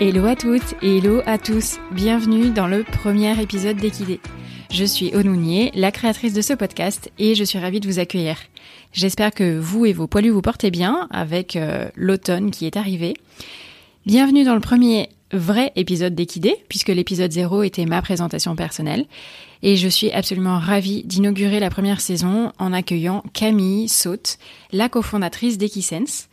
Hello à toutes et hello à tous. Bienvenue dans le premier épisode d'Equidé. Je suis Onounier, la créatrice de ce podcast et je suis ravie de vous accueillir. J'espère que vous et vos poilus vous portez bien avec euh, l'automne qui est arrivé. Bienvenue dans le premier vrai épisode d'Equidé puisque l'épisode 0 était ma présentation personnelle et je suis absolument ravie d'inaugurer la première saison en accueillant Camille Saute, la cofondatrice d'Equisense.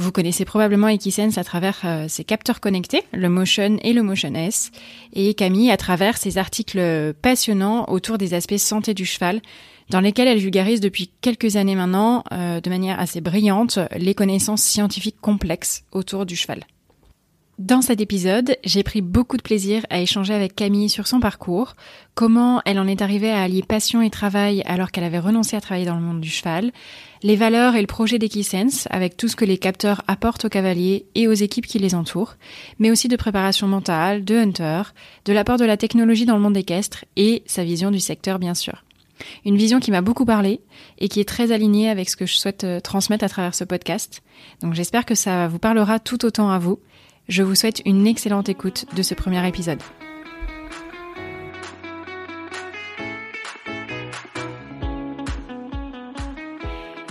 Vous connaissez probablement Equisense à travers euh, ses capteurs connectés, le Motion et le Motion S, et Camille à travers ses articles passionnants autour des aspects santé du cheval, dans lesquels elle vulgarise depuis quelques années maintenant, euh, de manière assez brillante, les connaissances scientifiques complexes autour du cheval. Dans cet épisode, j'ai pris beaucoup de plaisir à échanger avec Camille sur son parcours, comment elle en est arrivée à allier passion et travail alors qu'elle avait renoncé à travailler dans le monde du cheval, les valeurs et le projet d'Equisense avec tout ce que les capteurs apportent aux cavaliers et aux équipes qui les entourent, mais aussi de préparation mentale, de hunter, de l'apport de la technologie dans le monde équestre et sa vision du secteur bien sûr. Une vision qui m'a beaucoup parlé et qui est très alignée avec ce que je souhaite euh, transmettre à travers ce podcast. Donc j'espère que ça vous parlera tout autant à vous je vous souhaite une excellente écoute de ce premier épisode.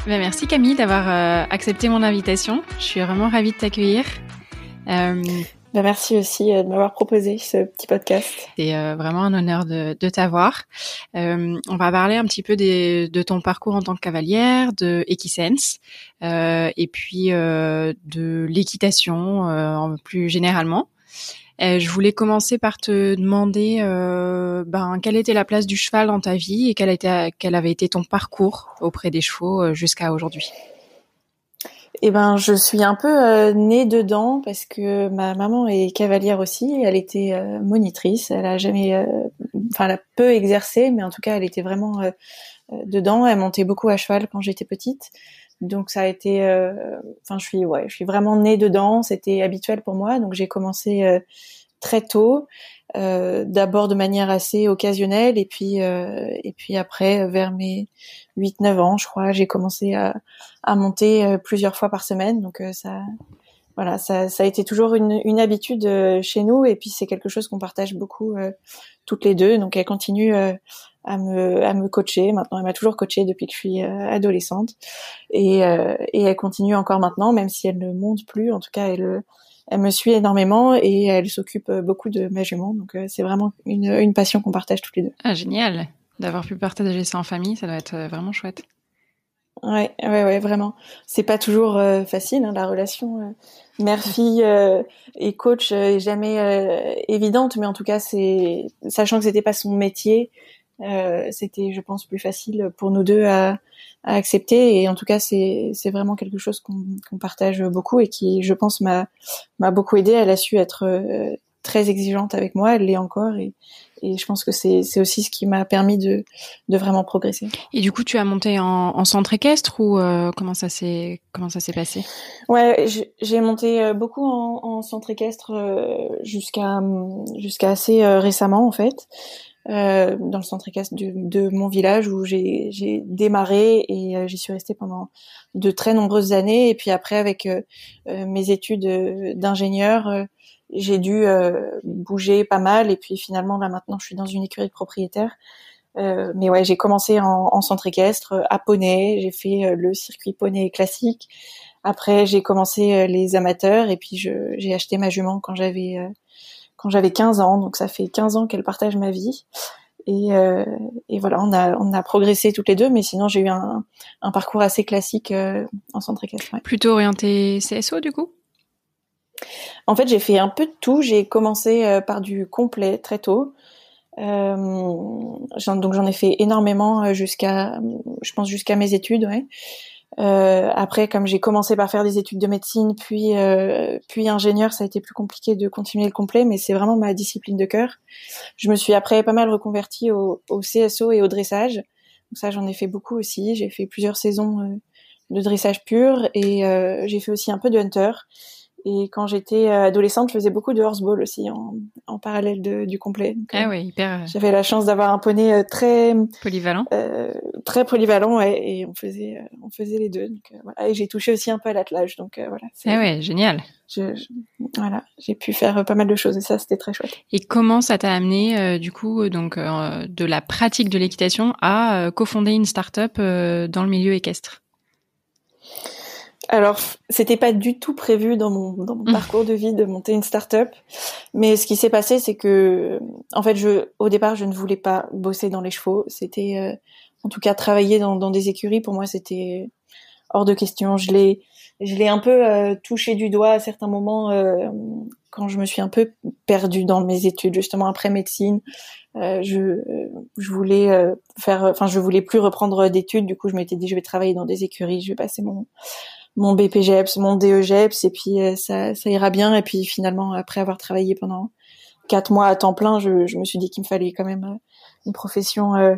Ben, merci Camille d'avoir euh, accepté mon invitation. Je suis vraiment ravie de t'accueillir. Euh, ben, merci aussi euh, de m'avoir proposé ce petit podcast. C'est euh, vraiment un honneur de, de t'avoir. Euh, on va parler un petit peu des, de ton parcours en tant que cavalière, de Equisense, euh, et puis euh, de l'équitation plus généralement. je voulais commencer par te demander ben, quelle était la place du cheval dans ta vie et quel, était, quel avait été ton parcours auprès des chevaux jusqu'à aujourd'hui? Eh ben, je suis un peu euh, née dedans parce que ma maman est cavalière aussi. Elle était euh, monitrice. Elle a jamais, euh, enfin, elle a peu exercé, mais en tout cas, elle était vraiment dedans. Elle montait beaucoup à cheval quand j'étais petite. Donc ça a été, enfin, je suis, ouais, je suis vraiment née dedans. C'était habituel pour moi. Donc j'ai commencé très tôt. Euh, d'abord de manière assez occasionnelle et puis euh, et puis après vers mes 8 9 ans je crois j'ai commencé à, à monter euh, plusieurs fois par semaine. Donc ça voilà ça, ça a été toujours une, une habitude chez nous et puis c'est quelque chose qu'on partage beaucoup toutes les deux. Donc elle continue à me à me coacher. Maintenant elle m'a toujours coaché depuis que je suis adolescente. Et et elle continue encore maintenant même si elle ne monte plus. En tout cas elle elle me suit énormément et elle s'occupe beaucoup de ma jument. Donc euh, c'est vraiment une, une passion qu'on partage tous les deux. Ah génial d'avoir pu partager ça en famille, ça doit être euh, vraiment chouette. Ouais, ouais, ouais, vraiment. C'est pas toujours euh, facile, hein, la relation mère-fille et coach est jamais évidente, mais en tout cas, c'est sachant que c'était pas son métier, c'était, je pense, plus facile pour nous deux à, à accepter. Et en tout cas, c'est c'est vraiment quelque chose qu'on partage beaucoup et qui, je pense, m'a m'a beaucoup aidé. Elle a su être euh, très exigeante avec moi, elle l'est encore et, et je pense que c'est c'est aussi ce qui m'a permis de de vraiment progresser. Et du coup, tu as monté en, en centre équestre ou euh, comment ça s'est comment ça s'est passé? Ouais, j'ai monté euh, beaucoup en, en centre équestre jusqu'à jusqu'à assez récemment en fait. Euh, dans le centre équestre de, de, mon village où j'ai démarré et euh, j'y suis restée pendant de très nombreuses années. Et puis après, avec euh, mes études d'ingénieur, j'ai dû bouger pas mal. Et puis finalement, là maintenant, je suis dans une écurie de propriétaire. mais ouais, j'ai commencé en, en, centre équestre à poney. J'ai fait le circuit poney classique. Après, j'ai commencé les amateurs et puis j'ai acheté ma jument quand j'avais quand j'avais 15 ans. Donc ça fait 15 ans qu'elle partage ma vie. Et, euh, et, voilà, on a, on a progressé toutes les deux, mais sinon j'ai eu un, un, parcours assez classique euh, en centre équestre. Plutôt orienté CSO du coup? En fait, j'ai fait un peu de tout. J'ai commencé euh, par du complet très tôt. Euh, donc j'en ai fait énormément euh, jusqu'à, je pense jusqu'à mes études. Ouais. Euh, après, comme j'ai commencé par faire des études de médecine, puis euh, puis ingénieur, ça a été plus compliqué de continuer le complet, mais c'est vraiment ma discipline de cœur. Je me suis après pas mal reconvertie au, au CSO et au dressage. Donc ça, j'en ai fait beaucoup aussi. J'ai fait plusieurs saisons euh, de dressage pur et euh, j'ai fait aussi un peu de hunter. Et quand j'étais adolescente, je faisais beaucoup de horseball aussi en, en parallèle de, du complet. ah oui, hyper. J'avais la chance d'avoir un poney très polyvalent. très polyvalent et on faisait on faisait les deux. Donc, voilà. Et j'ai touché aussi un peu à l'attelage. Donc voilà. Ah ouais, génial. Je, voilà, j'ai pu faire pas mal de choses et ça c'était très chouette. Et comment ça t'a amené du coup donc de la pratique de l'équitation à cofonder une start-up dans le milieu équestre? Alors, c'était pas du tout prévu dans mon, dans mon mmh. parcours de vie de monter une start-up. Mais ce qui s'est passé, c'est que, en fait, je, au départ, je ne voulais pas bosser dans les chevaux. C'était, euh, en tout cas, travailler dans, dans des écuries, pour moi, c'était hors de question. Je l'ai, je l'ai un peu euh, touché du doigt à certains moments euh, quand je me suis un peu perdue dans mes études, justement après médecine. je, je voulais faire, enfin, je voulais plus reprendre d'études. Du coup, je m'étais dit, je vais travailler dans des écuries, je vais passer mon mon BPGEPS, mon DEGEPS, et puis euh, ça, ça ira bien. Et puis finalement, après avoir travaillé pendant quatre mois à temps plein, je, je me suis dit qu'il me fallait quand même euh, une profession euh,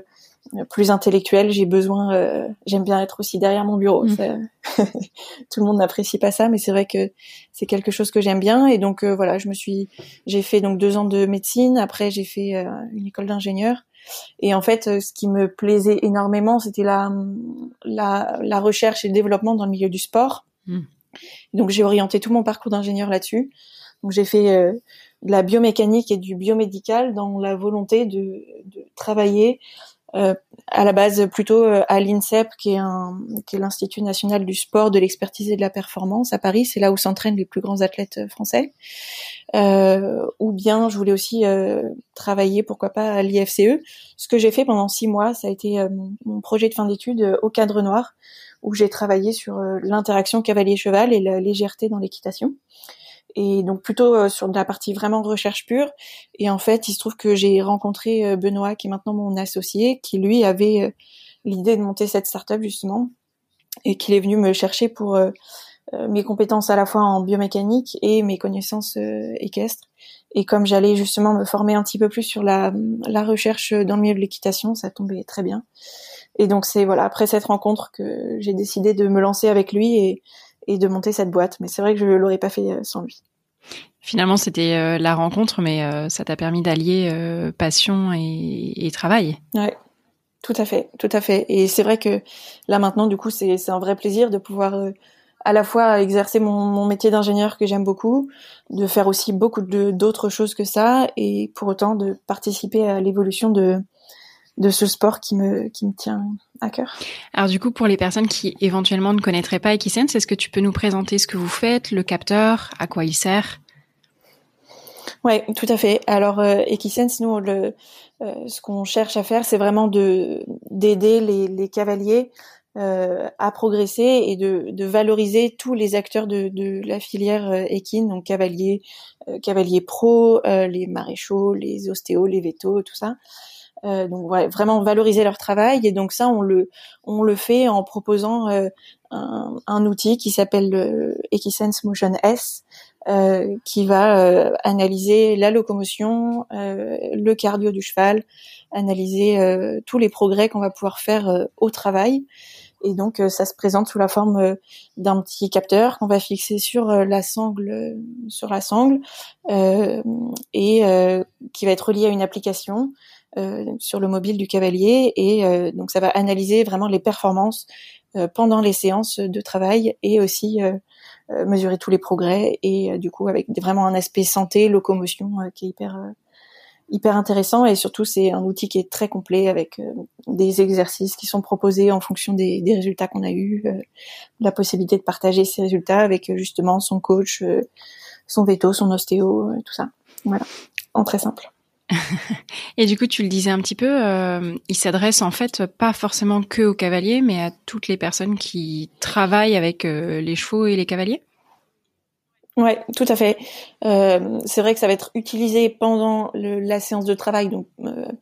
plus intellectuelle. J'ai besoin, j'aime bien être aussi derrière mon bureau. Mmh. tout le monde n'apprécie pas ça, mais c'est vrai que c'est quelque chose que j'aime bien. Et donc voilà, je me suis, j'ai fait donc deux ans de médecine. Après, j'ai fait une école d'ingénieur. Et en fait, ce qui me plaisait énormément, c'était la, la, la, recherche et le développement dans le milieu du sport. Hmm. Donc j'ai orienté tout mon parcours d'ingénieur là-dessus. Donc j'ai fait euh, de la biomécanique et du biomédical dans la volonté de, de travailler euh, à la base plutôt euh, à l'INSEP, qui est, un, qui est l'Institut national du sport, de l'expertise et de la performance à Paris. C'est là où s'entraînent les plus grands athlètes euh, français. Euh, ou bien je voulais aussi euh, travailler, pourquoi pas, à l'IFCE. Ce que j'ai fait pendant six mois, ça a été mon, projet de fin d'études au cadre noir, où j'ai travaillé sur l'interaction cavalier-cheval et la légèreté dans l'équitation et donc plutôt euh, sur la partie vraiment recherche pure. Et en fait, il se trouve que j'ai rencontré euh, Benoît, qui est maintenant mon associé, qui lui avait euh, l'idée de monter cette startup justement, et qu'il est venu me chercher pour mes compétences à la fois en biomécanique et mes connaissances équestres. Et comme j'allais justement me former un petit peu plus sur la, la recherche dans le milieu de l'équitation, ça tombait très bien. Et donc c'est voilà après cette rencontre que j'ai décidé de me lancer avec lui et et de monter cette boîte. Mais c'est vrai que je l'aurais pas fait euh, sans lui. Finalement, c'était euh, la rencontre, mais euh, ça t'a permis d'allier passion et, travail. Ouais, tout à fait, tout à fait. Et c'est vrai que là maintenant, du coup, c'est un vrai plaisir de pouvoir à la fois exercer mon, mon métier d'ingénieur que j'aime beaucoup, de faire aussi beaucoup d'autres choses que ça, et pour autant de participer à l'évolution de de ce sport qui me qui me tient à cœur. Alors du coup, pour les personnes qui éventuellement ne connaîtraient pas Equisense, est-ce que tu peux nous présenter ce que vous faites, le capteur, à quoi il sert? Ouais, tout à fait. Alors euh, Equisense, nous, le, euh, ce qu'on cherche à faire, c'est vraiment de d'aider les, les cavaliers euh, à progresser et de, de, valoriser tous les acteurs de, de la filière euh, équine, donc cavaliers, euh, cavaliers pro, les maréchaux, les ostéos, les vétos, tout ça. Euh, donc vraiment valoriser leur travail et donc ça on le on le fait en proposant euh, un, un, outil qui s'appelle le Equisense Motion S euh, qui va euh, analyser la locomotion, le cardio du cheval, analyser tous les progrès qu'on va pouvoir faire au travail. Et donc ça se présente sous la forme d'un petit capteur qu'on va fixer sur la sangle, sur la sangle, et qui va être relié à une application euh, sur le mobile du cavalier et euh, donc ça va analyser vraiment les performances euh, pendant les séances de travail et aussi mesurer tous les progrès et du coup avec vraiment un aspect santé, locomotion qui est hyper hyper intéressant et surtout c'est un outil qui est très complet avec des exercices qui sont proposés en fonction des, des résultats qu'on a eu, la possibilité de partager ces résultats avec justement son coach, son veto, son ostéo, tout ça. Voilà, en très simple. et du coup, tu le disais un petit peu, euh, il s'adresse en fait pas forcément que aux cavaliers, mais à toutes les personnes qui travaillent avec euh, les chevaux et les cavaliers? Ouais, tout à fait. Euh, c'est vrai que ça va être utilisé pendant la séance de travail,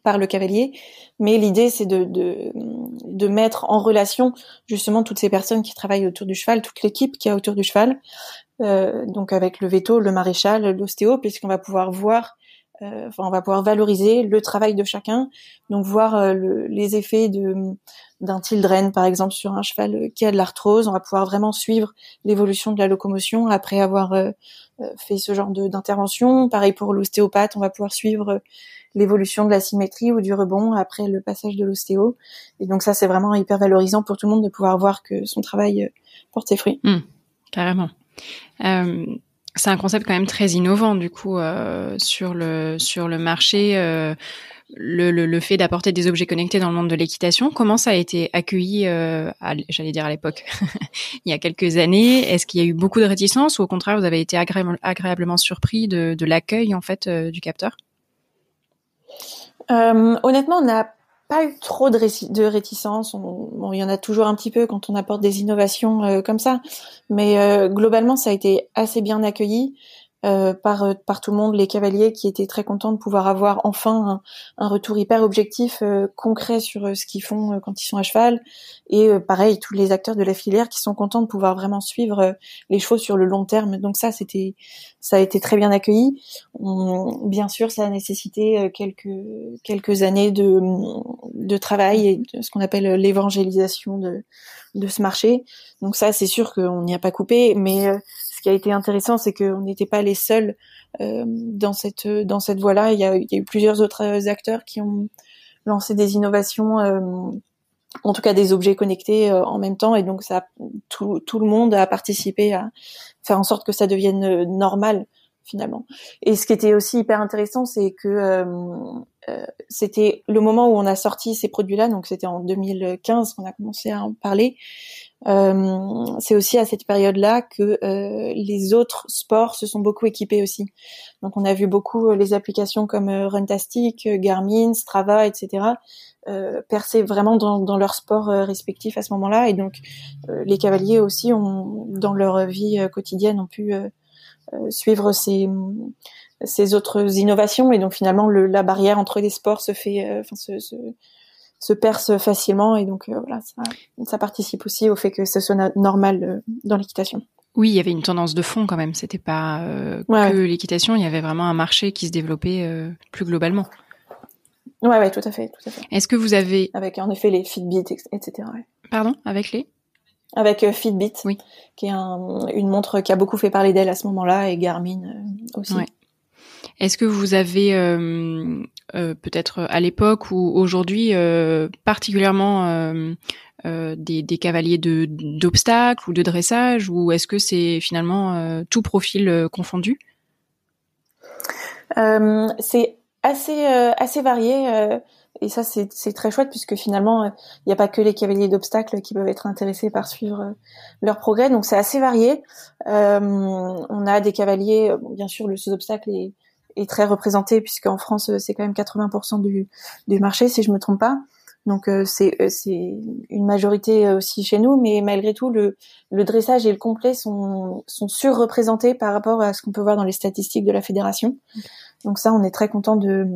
par le cavalier, mais l'idée c'est de, de, de mettre en relation justement toutes ces personnes qui travaillent autour du cheval, toute l'équipe qui est autour du cheval, donc avec le veto, le maréchal, l'ostéo, puisqu'on va pouvoir voir enfin, on va pouvoir valoriser le travail de chacun, donc voir les effets de d'un tildren par exemple sur un cheval qui a de l'arthrose, on va pouvoir vraiment suivre l'évolution de la locomotion après avoir fait ce genre d'intervention. Pareil pour l'ostéopathe, on va pouvoir suivre l'évolution de la symétrie ou du rebond après le passage de l'ostéo. Et donc ça, c'est vraiment hyper valorisant pour tout le monde de pouvoir voir que son travail euh, porte ses fruits. Mmh, carrément. Euh, c'est un concept quand même très innovant du coup euh, sur le sur le marché. Euh, le, le, le, fait d'apporter des objets connectés dans le monde de l'équitation, comment ça a été accueilli, euh, j'allais dire à l'époque, il y a quelques années? Est-ce qu'il y a eu beaucoup de réticence ou au contraire vous avez été agréablement surpris de, de l'accueil en fait du capteur? Euh, honnêtement, on n'a pas eu trop de, de réticence. bon, il y en a toujours un petit peu quand on apporte des innovations euh, comme ça, mais euh, globalement, ça a été assez bien accueilli. Euh, par, euh, par tout le monde, les cavaliers qui étaient très contents de pouvoir avoir enfin un, retour hyper objectif, euh, concret sur ce qu'ils font quand ils sont à cheval. Et pareil, tous les acteurs de la filière qui sont contents de pouvoir vraiment suivre les chevaux sur le long terme. Donc ça, c'était, ça a été très bien accueilli. bien sûr, ça a nécessité quelques quelques années de de travail et de ce qu'on appelle l'évangélisation de de ce marché. Donc ça, c'est sûr qu'on n'y a pas coupé, mais ce qui a été intéressant, c'est qu'on n'était pas les seuls euh, dans cette dans cette voie-là. Il y a, eu plusieurs autres acteurs qui ont lancé des innovations, euh, en tout cas des objets connectés euh, en même temps, et donc ça, tout, tout le monde a participé à faire en sorte que ça devienne normal finalement. Et ce qui était aussi hyper intéressant, c'est que euh, euh, c'était le moment où on a sorti ces produits-là, donc c'était en 2015 qu'on a commencé à en parler. Euh, c'est aussi à cette période-là que euh, les autres sports se sont beaucoup équipés aussi. Donc on a vu beaucoup euh, les applications comme Runtastic, Garmin, Strava, etc. percer vraiment dans, dans leur sport respectif à ce moment-là. Et donc les cavaliers aussi ont, dans leur vie quotidienne, ont pu suivre ces ces autres innovations et donc finalement le, la barrière entre les sports se fait, enfin se, se, se perce facilement et donc euh, voilà, ça, ça, participe aussi au fait que ce soit normal euh, dans l'équitation. Oui, il y avait une tendance de fond quand même. C'était pas euh, que l'équitation. Il y avait vraiment un marché qui se développait plus globalement. Ouais, ouais, tout à fait, tout à fait. Est-ce que vous avez avec en effet les Fitbit, etc. Ouais. Pardon, avec les Avec Fitbit, oui. qui est un, une montre qui a beaucoup fait parler d'elle à ce moment-là, et Garmin aussi. Est-ce que vous avez euh, euh, peut-être à l'époque ou aujourd'hui euh, particulièrement des, cavaliers de d'obstacles ou de dressage ou est-ce que c'est finalement tout profil confondu? C'est assez assez varié et ça c'est très chouette puisque finalement il n'y a pas que les cavaliers d'obstacles qui peuvent être intéressés par suivre leur progrès donc c'est assez varié. On a des cavaliers bien sûr le sous-obstacle est est très représenté puisqu'en France c'est quand même 80% du, du marché si je me trompe pas. Donc euh, c'est euh, c'est une majorité aussi chez nous, mais malgré tout le, le dressage et le complet sont sont surreprésentés par rapport à ce qu'on peut voir dans les statistiques de la fédération. Donc ça on est très content de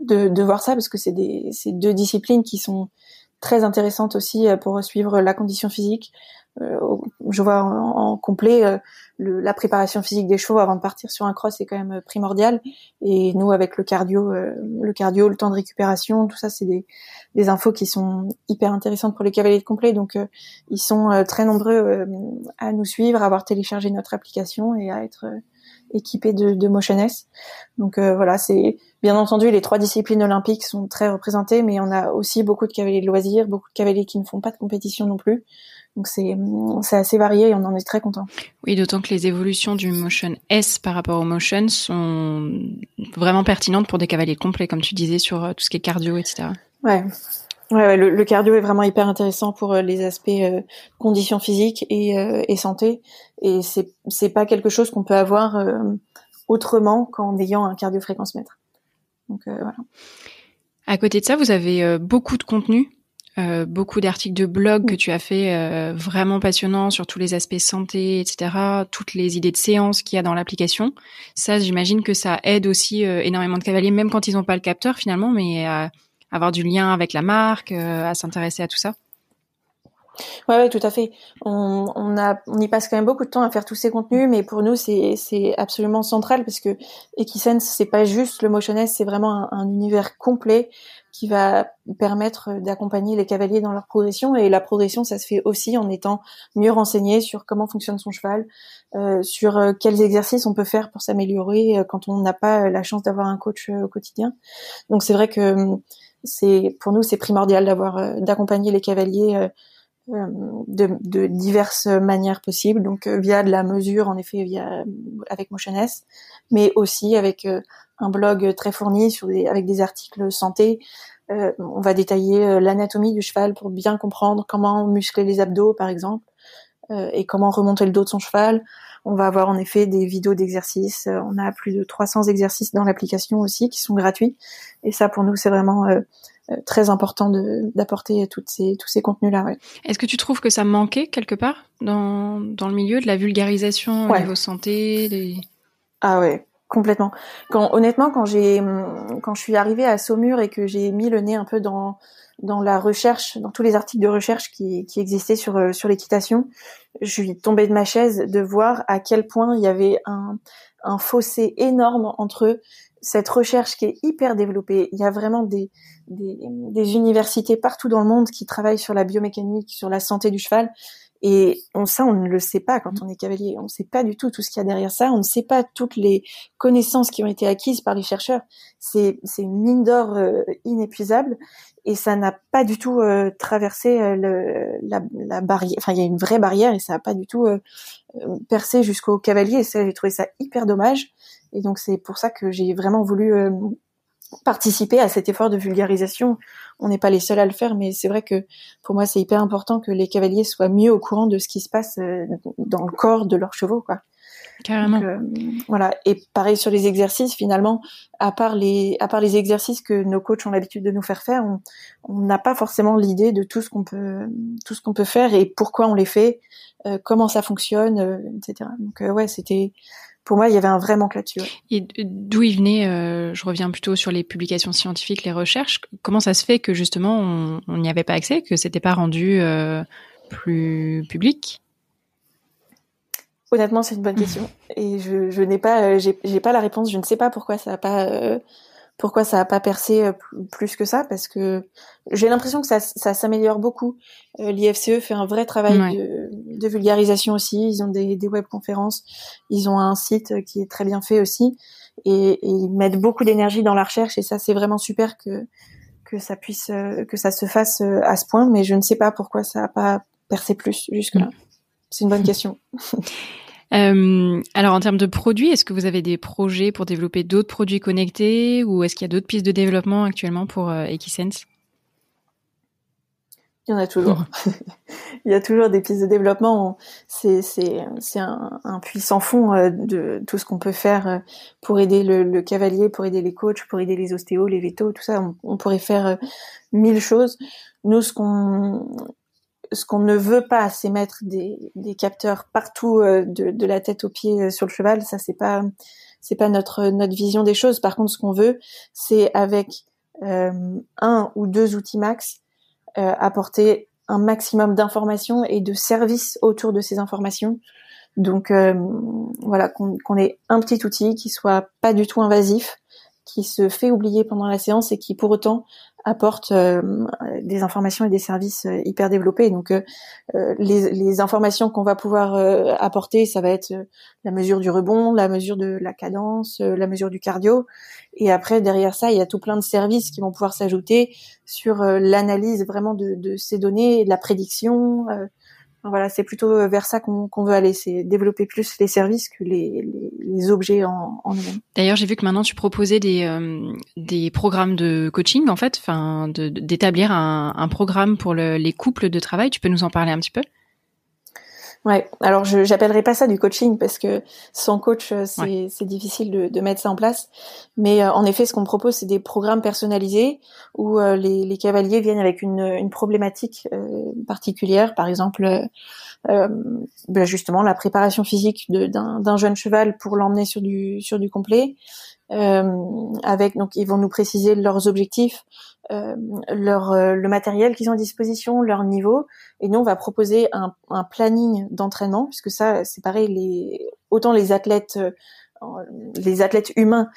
de, de voir ça parce que c'est des c'est deux disciplines qui sont très intéressantes aussi euh, pour suivre la condition physique, euh, je vois en, complet euh, le, la préparation physique des chevaux avant de partir sur un cross est quand même primordial. Et nous avec le cardio euh, le cardio le temps de récupération tout ça c'est des, des infos qui sont hyper intéressantes pour les cavaliers de complet. Donc ils sont très nombreux à nous suivre à avoir téléchargé notre application et à être équipés de, de Motion S. Donc voilà c'est bien entendu les trois disciplines olympiques sont très représentées mais on a aussi beaucoup de cavaliers de loisirs beaucoup de cavaliers qui ne font pas de compétition non plus donc c'est c'est assez varié et on en est très content. Oui, d'autant que les évolutions du Motion S par rapport au Motion sont vraiment pertinentes pour des cavaliers complets, comme tu disais sur euh, tout ce qui est cardio, etc. Ouais. Ouais, le, cardio est vraiment hyper intéressant pour euh, les aspects euh, conditions physiques et, et santé. Et c'est c'est pas quelque chose qu'on peut avoir autrement qu'en ayant un cardio fréquence mètre. Donc voilà. À côté de ça, vous avez beaucoup de contenu euh, beaucoup d'articles de blog que tu as fait euh, vraiment passionnants sur tous les aspects santé, etc. Toutes les idées de séance qu'il y a dans l'application. Ça, j'imagine que ça aide aussi euh, énormément de cavaliers, même quand ils n'ont pas le capteur finalement, mais à avoir du lien avec la marque, à s'intéresser à tout ça. Ouais, ouais, tout à fait. On, on, a, on y passe quand même beaucoup de temps à faire tous ces contenus, mais pour nous, c'est, c'est absolument central parce que Equisense, c'est pas juste le motioness, c'est vraiment un, un, univers complet qui va permettre d'accompagner les cavaliers dans leur progression. Et la progression, ça se fait aussi en étant mieux renseigné sur comment fonctionne son cheval, euh, sur euh, quels exercices on peut faire pour s'améliorer euh, quand on n'a pas la chance d'avoir un coach au quotidien. Donc c'est vrai que hum, c'est pour nous c'est primordial d'avoir d'accompagner les cavaliers euh, de, de, diverses manières possibles, donc euh, via de la mesure, en effet, via avec MotionS, mais aussi avec euh, un blog très fourni sur des, avec des articles santé. on va détailler l'anatomie du cheval pour bien comprendre comment muscler les abdos, par exemple, et comment remonter le dos de son cheval. On va avoir en effet des vidéos d'exercices. On a plus de 300 exercices dans l'application aussi qui sont gratuits. Et ça, pour nous, c'est vraiment euh, très important d'apporter toutes ces, tous ces contenus-là. Ouais. Est-ce que tu trouves que ça manquait quelque part dans, dans le milieu de la vulgarisation au niveau santé des... Ah ouais, complètement. Quand, honnêtement, quand j'ai quand je suis arrivée à Saumur et que j'ai mis le nez un peu dans dans la recherche, dans tous les articles de recherche qui, qui existaient sur euh, sur l'équitation, je suis tombée de ma chaise de voir à quel point il y avait un un fossé énorme entre cette recherche qui est hyper développée. Il y a vraiment des des, universités partout dans le monde qui travaillent sur la biomécanique, sur la santé du cheval. Et on, ça, on ne le sait pas quand on est cavalier. On ne sait pas du tout tout ce qu'il y a derrière ça. On ne sait pas toutes les connaissances qui ont été acquises par les chercheurs. C'est, une mine d'or euh, inépuisable et ça n'a pas du tout euh, traversé euh, le, la, la, barrière. Enfin, il y a une vraie barrière et ça n'a pas du tout percé jusqu'au cavalier. Et ça, j'ai trouvé ça hyper dommage. Et donc, c'est pour ça que j'ai vraiment voulu participer à cet effort de vulgarisation. On n'est pas les seuls à le faire, mais c'est vrai que pour moi, c'est hyper important que les cavaliers soient mieux au courant de ce qui se passe euh, dans le corps de leurs chevaux, quoi. Carrément. Euh, voilà. Et pareil sur les exercices, finalement, à part les, à part les exercices que nos coachs ont l'habitude de nous faire faire, on n'a pas forcément l'idée de tout ce qu'on peut, tout ce qu'on peut faire et pourquoi on les fait, euh, comment ça fonctionne, etc. Donc ouais, c'était pour moi, il y avait un vrai manque là-dessus. Et d'où il venait, euh, je reviens plutôt sur les publications scientifiques, les recherches, comment ça se fait que justement on n'y avait pas accès, que c'était pas rendu euh, plus public? Honnêtement, c'est une bonne question et je, je n'ai pas, euh, j'ai pas la réponse. Je ne sais pas pourquoi ça n'a pas pourquoi ça a pas percé euh, plus que ça parce que j'ai l'impression que ça, ça s'améliore beaucoup. Euh, L'IFCE fait un vrai travail de, de, vulgarisation aussi. Ils ont des, des webconférences, ils ont un site qui est très bien fait aussi et, et ils mettent beaucoup d'énergie dans la recherche et ça c'est vraiment super que que ça puisse euh, que ça se fasse à ce point. Mais je ne sais pas pourquoi ça a pas percé plus jusque là. Mm. C'est une bonne question. Euh, alors en termes de produits, est-ce que vous avez des projets pour développer d'autres produits connectés ou est-ce qu'il y a d'autres pistes de développement actuellement pour euh, Equisense? Il y en a toujours. Il y a toujours des pistes de développement. C'est c'est c'est un, un puissant fond euh, de tout ce qu'on peut faire euh, pour aider le, le, cavalier, pour aider les coachs, pour aider les ostéos, les vétos, tout ça. On, on pourrait faire mille choses. Nous, ce qu'on ce qu'on ne veut pas, c'est mettre des, capteurs partout euh, de, la tête aux pieds euh, sur le cheval. Ça, c'est pas notre vision des choses. Par contre, ce qu'on veut, c'est avec euh, un ou deux outils max apporter un maximum d'informations et de services autour de ces informations. Donc voilà, qu'on ait un petit outil qui soit pas du tout invasif, qui se fait oublier pendant la séance et qui pour autant apporte euh, des informations et des services euh, hyper développés. Donc euh, les, les, informations qu'on va pouvoir apporter, ça va être la mesure du rebond, la mesure de la cadence, la mesure du cardio. Et après, derrière ça, il y a tout plein de services qui vont pouvoir s'ajouter sur l'analyse vraiment de, ces données, la prédiction, voilà, c'est plutôt euh, vers ça qu'on veut aller, c'est développer plus les services que les, objets en, en eux-mêmes. D'ailleurs, j'ai vu que maintenant tu proposais des, euh, programmes de coaching, en fait, d'établir un, programme pour le, les couples de travail. Tu peux nous en parler un petit peu? Ouais, alors je j'appellerai pas ça du coaching parce que sans coach euh, c'est difficile de, de, mettre ça en place. Mais euh, en effet, ce qu'on propose c'est des programmes personnalisés où euh, les, les, cavaliers viennent avec une, une problématique particulière, par exemple ben justement la préparation physique d'un jeune cheval pour l'emmener sur du sur du complet, avec donc ils vont nous préciser leurs objectifs, leur le matériel qu'ils ont à disposition, leur niveau, et nous on va proposer un, un planning d'entraînement puisque ça c'est pareil les autant les athlètes les athlètes humains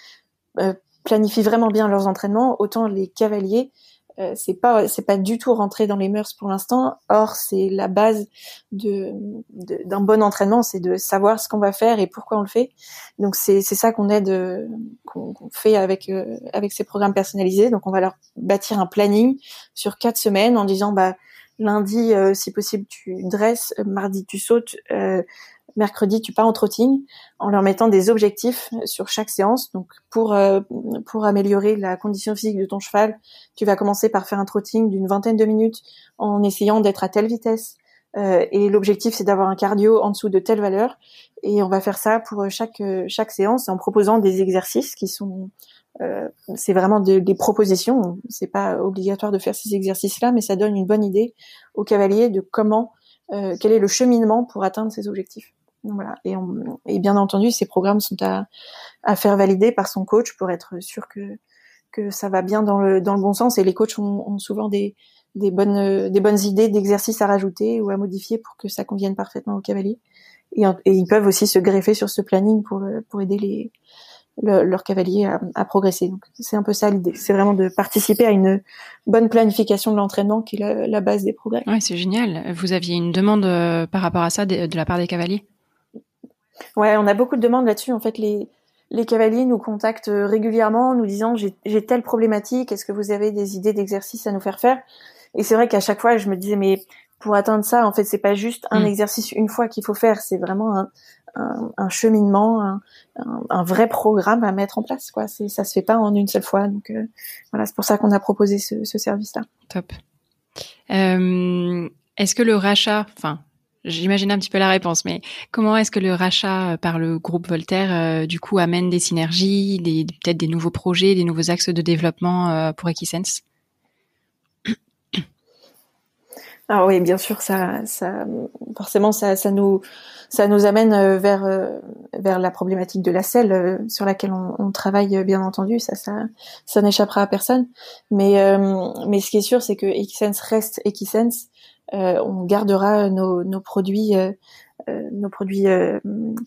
planifient vraiment bien leurs entraînements, autant les cavaliers euh, c'est pas c'est pas du tout rentré dans les mœurs pour l'instant. Or, c'est la base de d'un bon entraînement, c'est de savoir ce qu'on va faire et pourquoi on le fait. Donc c'est c'est ça qu'on aide euh, qu'on fait avec euh, avec ces programmes personnalisés. Donc on va leur bâtir un planning sur quatre semaines en disant bah lundi si possible tu dresses, mardi tu sautes, mercredi tu pars en trotting en leur mettant des objectifs sur chaque séance. Donc pour euh, pour améliorer la condition physique de ton cheval, tu vas commencer par faire un trotting d'une vingtaine de minutes en essayant d'être à telle vitesse. Euh, et l'objectif c'est d'avoir un cardio en dessous de telle valeur. Et on va faire ça pour chaque chaque séance en proposant des exercices qui sont euh, c'est vraiment des propositions. C'est pas obligatoire de faire ces exercices-là, mais ça donne une bonne idée au cavalier de comment, quel est le cheminement pour atteindre ses objectifs. Voilà. Et, et, bien entendu, ces programmes sont à, à, faire valider par son coach pour être sûr que, que ça va bien dans le, dans le bon sens. Et les coachs ont, ont souvent des, des, bonnes, des bonnes idées d'exercices à rajouter ou à modifier pour que ça convienne parfaitement au cavalier. Et, et ils peuvent aussi se greffer sur ce planning pour, pour aider les, leur cavalier à, à progresser. Donc c'est un peu ça l'idée. C'est vraiment de participer à une bonne planification de l'entraînement qui est la, la base des progrès. Ouais, c'est génial. Vous aviez une demande euh, par rapport à ça de la part des cavaliers? Ouais, on a beaucoup de demandes là-dessus. En fait, les, les cavaliers nous contactent euh, régulièrement, nous disant j'ai telle problématique, est-ce que vous avez des idées d'exercices à nous faire faire? Et c'est vrai qu'à chaque fois, je me disais mais pour atteindre ça, en fait, c'est pas juste un mm. exercice une fois qu'il faut faire, c'est vraiment un, un, cheminement, un, vrai programme à mettre en place. Quoi, c'est ça se fait pas en une seule fois. Donc euh, voilà, c'est pour ça qu'on a proposé ce, ce service-là. Top. Euh, est-ce que le rachat, enfin J'imagine un petit peu la réponse, mais comment est-ce que le rachat euh, par le groupe Voltaire, du coup, amène des synergies, des, peut-être des nouveaux projets, des nouveaux axes de développement pour Equisense? Ah oui, bien sûr, ça, ça, forcément, ça, ça nous, ça nous amène vers vers la problématique de la selle sur laquelle on, travaille, bien entendu. Ça, ça, ça n'échappera à personne. Mais mais ce qui est sûr, c'est que Equisense reste Equisense euh, on gardera nos, nos produits euh, euh, nos produits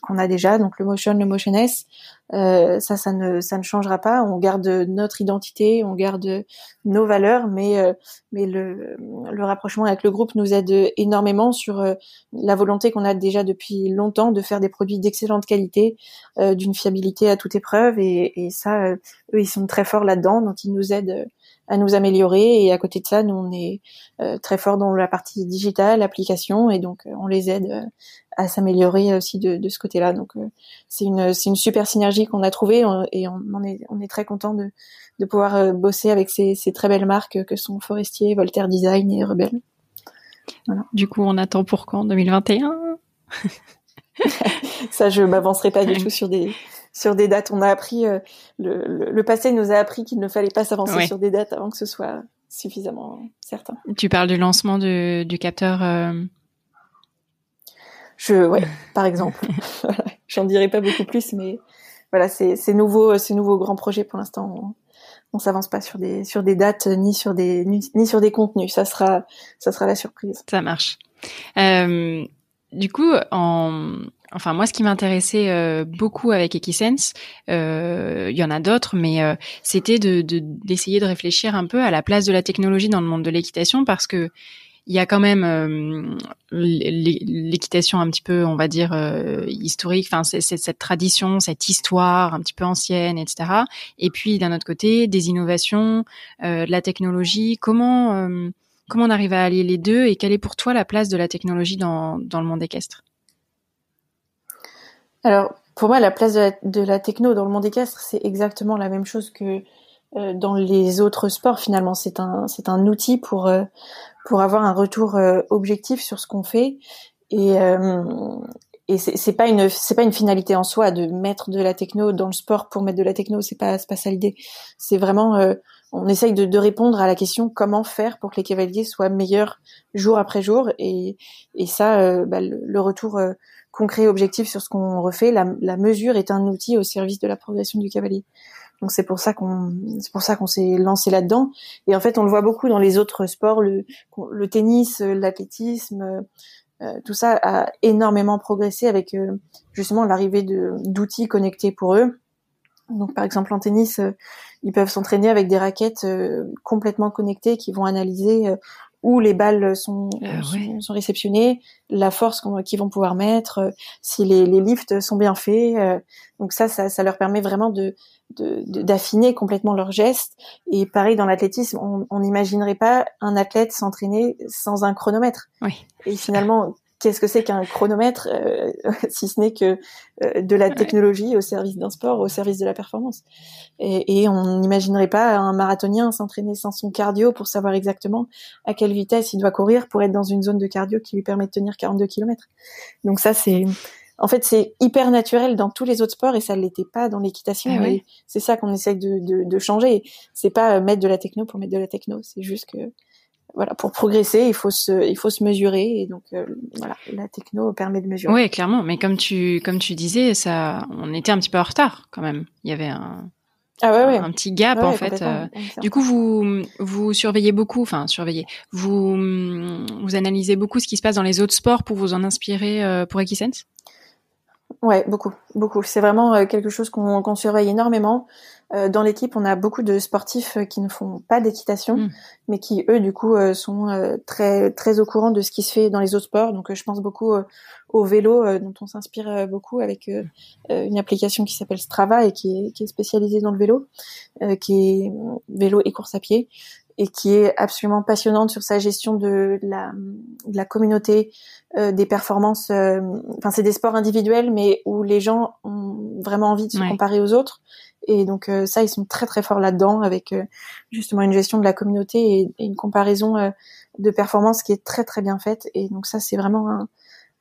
qu'on a déjà, donc le Motion, le Motion S, ça, ça ne, ça ne changera pas. On garde notre identité, on garde nos valeurs, mais, mais le, le rapprochement avec le groupe nous aide énormément sur la volonté qu'on a déjà depuis longtemps de faire des produits d'excellente qualité, d'une fiabilité à toute épreuve, et, et ça, eux, ils sont très forts là-dedans, donc ils nous aident à nous améliorer. Et à côté de ça, nous, on est euh, très fort dans la partie digitale, application, et donc euh, on les aide euh, à s'améliorer aussi de, de ce côté-là. Donc c'est une, c'est une super synergie qu'on a trouvée et on, on, est, on est très content de, de pouvoir bosser avec ces, ces très belles marques que sont Forestier, Voltaire Design et Rebelle. Voilà. Du coup, on attend pour quand? 2021 Ça, je m'avancerai pas du tout sur des sur des dates. On a appris, euh, le, le, passé nous a appris qu'il ne fallait pas s'avancer sur des dates avant que ce soit suffisamment certain. Tu parles du lancement du, du capteur. Euh... Je, ouais, par exemple. J'en dirai pas beaucoup plus, mais voilà, c'est nouveau, ces nouveaux grands projets pour l'instant. On, on s'avance pas sur des sur des dates ni sur des ni, sur des contenus. Ça sera ça sera la surprise. Ça marche. Euh, du coup, en Enfin, moi, ce qui m'intéressait euh, beaucoup avec Equisense, euh, il y en a d'autres, mais euh, c'était de d'essayer de, réfléchir un peu à la place de la technologie dans le monde de l'équitation, parce que il y a quand même l'équitation un petit peu, on va dire historique. Enfin, c'est cette tradition, cette histoire un petit peu ancienne, etc. Et puis d'un autre côté, des innovations, de la technologie. Comment comment on arrive à allier les deux et quelle est pour toi la place de la technologie dans dans le monde équestre? Alors, pour moi, la place de la, techno dans le monde équestre, c'est exactement la même chose que euh, dans les autres sports. Finalement, c'est un c'est un outil pour euh, pour avoir un retour euh, objectif sur ce qu'on fait et et c'est pas une c'est pas une finalité en soi de mettre de la techno dans le sport pour mettre de la techno. C'est pas c'est pas ça l'idée. C'est vraiment on essaye de, de, répondre à la question comment faire pour que les cavaliers soient meilleurs jour après jour? Et, et ça bah, le, retour concret, objectif sur ce qu'on refait. La, la, mesure est un outil au service de la progression du cavalier. Donc c'est pour ça qu'on c'est pour ça qu'on s'est lancé là-dedans. Et en fait, on le voit beaucoup dans les autres sports, le, le tennis, l'athlétisme, euh, tout ça a énormément progressé avec euh, justement l'arrivée d'outils connectés pour eux. Donc par exemple en tennis, euh, ils peuvent s'entraîner avec des raquettes complètement connectées qui vont analyser où les balles sont, ah sont, réceptionnées, la force qu'ils vont pouvoir mettre, euh, si les, les, lifts sont bien faits. Euh, donc ça, ça, ça, leur permet vraiment de d'affiner complètement leurs gestes. Et pareil dans l'athlétisme, on n'imaginerait pas un athlète s'entraîner sans un chronomètre. Oui. Et finalement, qu'est-ce que c'est qu'un chronomètre euh, si ce n'est que euh, de la technologie au service d'un sport, au service de la performance. Et, et on n'imaginerait pas un marathonien s'entraîner sans son cardio pour savoir exactement à quelle vitesse il doit courir pour être dans une zone de cardio qui lui permet de tenir 42 km. Donc ça c'est en fait, c'est hyper naturel dans tous les autres sports et ça ne l'était pas dans l'équitation. Ah c'est ça qu'on essaie de, de, de changer. C'est pas mettre de la techno pour mettre de la techno. C'est juste que voilà, pour progresser, il faut se, il faut se mesurer et donc euh, voilà, la techno permet de mesurer. Oui, clairement. Mais comme tu, comme tu disais, ça, on était un petit peu en retard quand même. Il y avait un, ah ouais, ouais. un petit gap en fait. Euh. du coup, vous, vous surveillez beaucoup, enfin surveillez, vous, vous analysez beaucoup ce qui se passe dans les autres sports pour vous en inspirer euh, pour Equisense? Ouais, beaucoup, beaucoup. C'est vraiment quelque chose qu'on surveille énormément. Euh, dans l'équipe, on a beaucoup de sportifs euh, qui ne font pas d'équitation, hmm. mais qui eux, du coup, euh, sont très très au courant de ce qui se fait dans les autres sports. Donc, je pense beaucoup au vélo, dont on s'inspire beaucoup avec une application qui s'appelle Strava et qui est, qui est spécialisée dans le vélo, qui est vélo et course à pied et qui est absolument passionnante sur sa gestion de la, de la communauté, des performances. Enfin, c'est des sports individuels, mais où les gens ont vraiment envie de se comparer aux autres et donc euh, ça, ils sont très très forts là-dedans avec euh, justement une gestion de la communauté et, une comparaison euh, de performance qui est très très bien faite. Et donc ça, c'est vraiment un,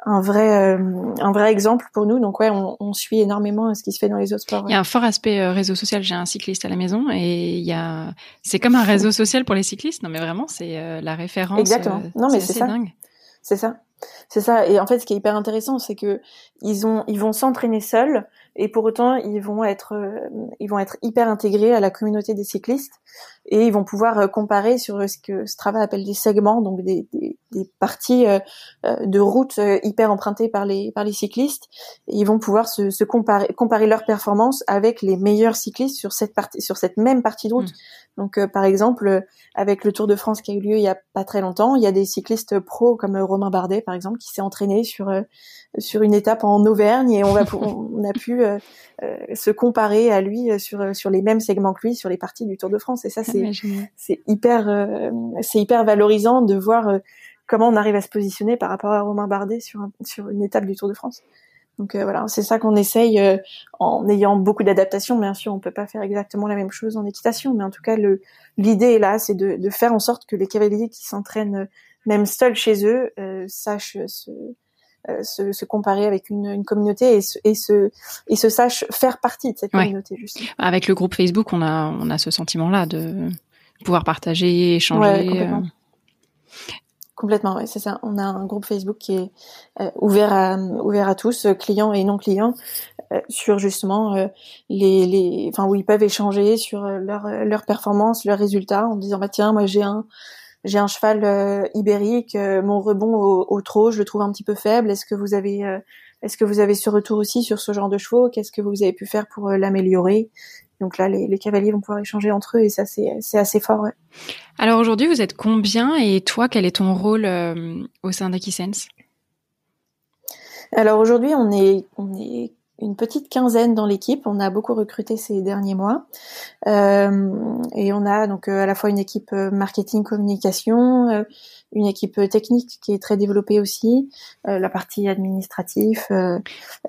un vrai un vrai exemple pour nous. Donc ouais, on, on, suit énormément ce qui se fait dans les autres sports. Il y a un fort aspect réseau social. J'ai un cycliste à la maison et il y a c'est comme un réseau social pour les cyclistes. Non mais vraiment, c'est la référence. Exactement. non mais c'est ça. C'est ça. C'est ça. Et en fait, ce qui est hyper intéressant, c'est que ils ont, ils vont s'entraîner seuls, et pour autant, ils vont être, euh, ils vont être hyper intégrés à la communauté des cyclistes, et ils vont pouvoir euh, comparer sur ce que Strava appelle des segments, donc des, parties euh, de route hyper empruntées par les, cyclistes. Et ils vont pouvoir se, comparer, comparer leurs performances avec les meilleurs cyclistes sur cette même partie de route. Mmh. Donc, euh, par exemple, euh, avec le Tour de France qui a eu lieu il y a pas très longtemps, il y a des cyclistes pros comme euh, Romain Bardet, par exemple, qui s'est entraîné sur sur une étape en Auvergne et on va on a pu se comparer à lui sur sur les mêmes segments que lui sur les parties du Tour de France. Et ça, c'est c'est hyper c'est hyper valorisant de voir comment on arrive à se positionner par rapport à Romain Bardet sur sur une étape du Tour de France. Donc euh, voilà, c'est ça qu'on essaye euh, en ayant beaucoup d'adaptation. Bien sûr, on peut pas faire exactement la même chose en équitation, mais en tout cas, le l'idée est là, c'est de, de, faire en sorte que les cavaliers qui s'entraînent euh, même seuls chez eux sachent se, se, se, comparer avec une, une communauté et se, et se et se sachent faire partie de cette communauté. Justement. Avec le groupe Facebook, on a on a ce sentiment-là de pouvoir partager, échanger. Ouais, Complètement, ouais, c'est ça. On a un groupe Facebook qui est euh, ouvert à tous, clients et non clients, euh, sur justement euh, les, les, enfin où ils peuvent échanger sur leur leur performance, leurs résultats, en disant bah tiens moi j'ai un j'ai un cheval ibérique, mon rebond au, au trot je le trouve un petit peu faible. Est-ce que vous avez est-ce que vous avez ce retour aussi sur ce genre de chevaux? Qu'est-ce que vous avez pu faire pour l'améliorer? Donc là, les, cavaliers vont pouvoir échanger entre eux et ça, c'est assez fort. Ouais. Alors aujourd'hui, vous êtes combien et toi, quel est ton rôle euh, au sein d'Aquisense Alors aujourd'hui, on est, on est une petite quinzaine dans l'équipe. On a beaucoup recruté ces derniers mois. Euh, et on a donc euh, à la fois une équipe marketing communication, une équipe technique qui est très développée aussi, euh, la partie administrative, euh,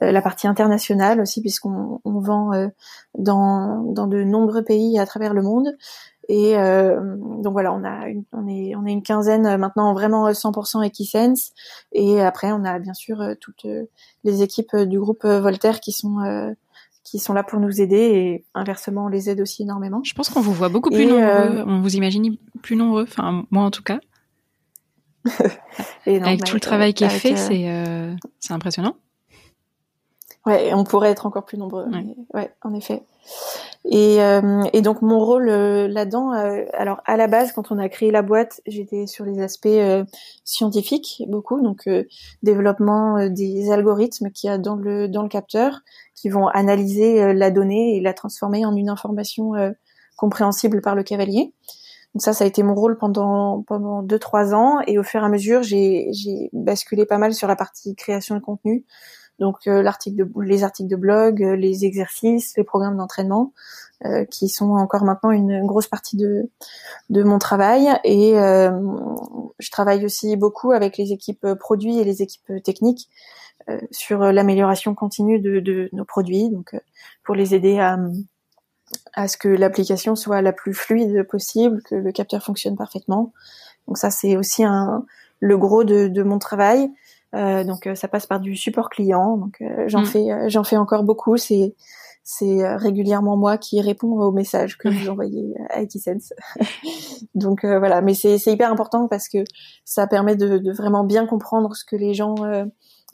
euh, la partie internationale aussi puisqu'on on vend dans, dans de nombreux pays à travers le monde. Et donc voilà, on a une, on est on est une quinzaine maintenant vraiment 100% Equisense. Et après, on a bien sûr toutes les équipes du groupe Voltaire qui sont qui sont là pour nous aider et inversement on les aide aussi énormément. Je pense qu'on vous voit beaucoup plus nombreux, on vous imagine plus nombreux, enfin moi en tout cas. Avec tout le travail qui est fait, c'est euh, c'est impressionnant. Ouais, on pourrait être encore plus nombreux. Ouais, en effet. Et, euh, et, donc mon rôle euh, là-dedans, euh, alors à la base, quand on a créé la boîte, j'étais sur les aspects scientifiques beaucoup, donc développement des algorithmes qu'il y a dans le dans le capteur, qui vont analyser la donnée et la transformer en une information compréhensible par le cavalier. Ça, ça a été mon rôle pendant pendant deux trois ans, et au fur et à mesure, j'ai j'ai basculé pas mal sur la partie création de contenu. Donc euh, l'article de, les articles de blog, euh, les exercices, les programmes d'entraînement, euh, qui sont encore maintenant une grosse partie de, de mon travail. Et je travaille aussi beaucoup avec les équipes produits et les équipes techniques sur l'amélioration continue de, de, nos produits, donc pour les aider à, à ce que l'application soit la plus fluide possible, que le capteur fonctionne parfaitement. Donc ça, c'est aussi un, le gros de, de mon travail. Euh, donc euh, ça passe par du support client. Donc euh, j'en mm. fais j'en fais encore beaucoup. C'est c'est régulièrement moi qui réponds aux messages que vous envoyez à Etisense. donc voilà, mais c'est hyper important parce que ça permet de, de, vraiment bien comprendre ce que les gens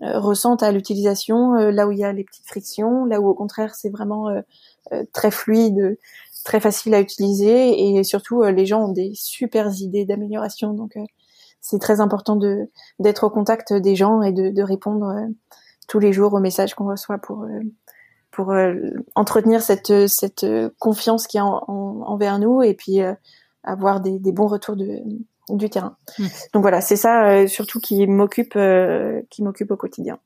ressentent à l'utilisation, là où il y a les petites frictions, là où au contraire c'est vraiment très fluide, très facile à utiliser et surtout les gens ont des super idées d'amélioration. Donc c'est très important de d'être au contact des gens et de, de répondre euh, tous les jours aux messages qu'on reçoit pour euh, pour euh, entretenir cette cette confiance qui est en, envers nous et puis avoir des, des, bons retours de du terrain. Mmh. Donc voilà, c'est ça surtout qui m'occupe qui m'occupe au quotidien.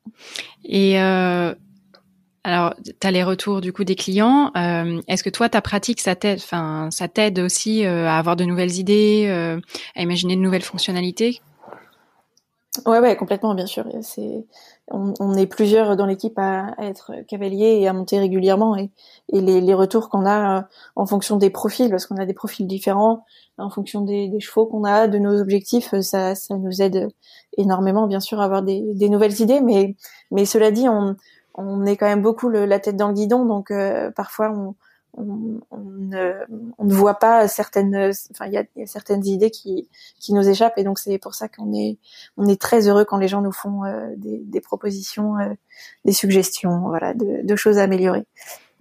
Et alors, tu as les retours du coup des clients. Euh, Est-ce que toi, ta pratique, ça t'aide, enfin, ça t'aide aussi euh, à avoir de nouvelles idées, euh, à imaginer de nouvelles fonctionnalités? Ouais, ouais, complètement, bien sûr. C'est, on, on, est plusieurs dans l'équipe à, être cavalier et à monter régulièrement, et, et les, les, retours qu'on a euh, en fonction des profils, parce qu'on a des profils différents, en fonction des, des chevaux qu'on a, de nos objectifs, ça, ça nous aide énormément, bien sûr, à avoir des, des nouvelles idées. Mais, mais cela dit, on on est quand même beaucoup la tête dans le guidon, donc euh, parfois on, on, on, ne, on, ne, voit pas certaines, enfin il y a, y a, certaines idées qui, qui nous échappent et donc c'est pour ça qu'on est on est très heureux quand les gens nous font euh, des, des, propositions, euh, des suggestions, voilà, de, de, choses à améliorer.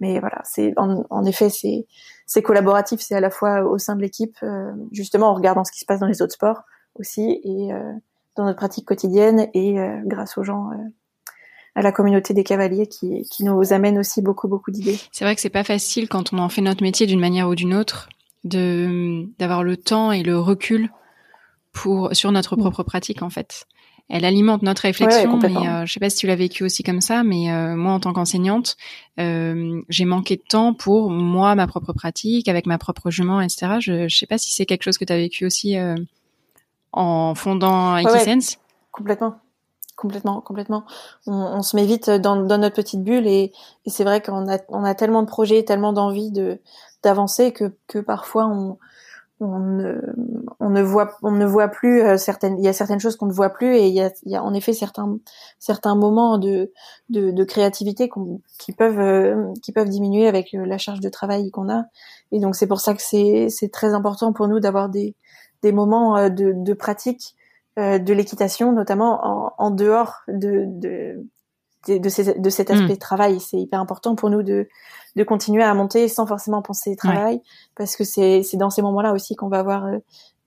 Mais voilà, c'est en, en, effet c'est c'est collaboratif, c'est à la fois au sein de l'équipe, justement en regardant ce qui se passe dans les autres sports aussi et dans notre pratique quotidienne et grâce aux gens à la communauté des cavaliers qui, qui nous amène aussi beaucoup beaucoup d'idées. C'est vrai que c'est pas facile quand on en fait notre métier d'une manière ou d'une autre de d'avoir le temps et le recul pour sur notre mm. propre pratique en fait. Elle alimente notre réflexion, mais euh, je sais pas si tu l'as vécu aussi comme ça, mais euh, moi en tant qu'enseignante, euh, j'ai manqué de temps pour moi ma propre pratique avec ma propre jument, etc. Je, je sais pas si c'est quelque chose que tu as vécu aussi euh, en fondant Equisense. complètement. Complètement, complètement. On, on, se met vite dans, dans notre petite bulle et, et c'est vrai qu'on a, on a tellement de projets, tellement d'envie de d'avancer que, que parfois on, on, ne, on ne voit on ne voit plus euh, certaines il y a certaines choses qu'on ne voit plus et il y a, il y a en effet certains certains moments de de, de créativité qui peuvent euh, qui peuvent diminuer avec euh, la charge de travail qu'on a et donc c'est pour ça que c'est c'est très important pour nous d'avoir des des moments de, de pratique euh, de l'équitation, notamment en, en dehors de, de, de, de, de cet aspect de mm. travail. C'est hyper important pour nous de, de continuer à monter sans forcément penser travail, parce que c'est dans ces moments-là aussi qu'on va avoir euh,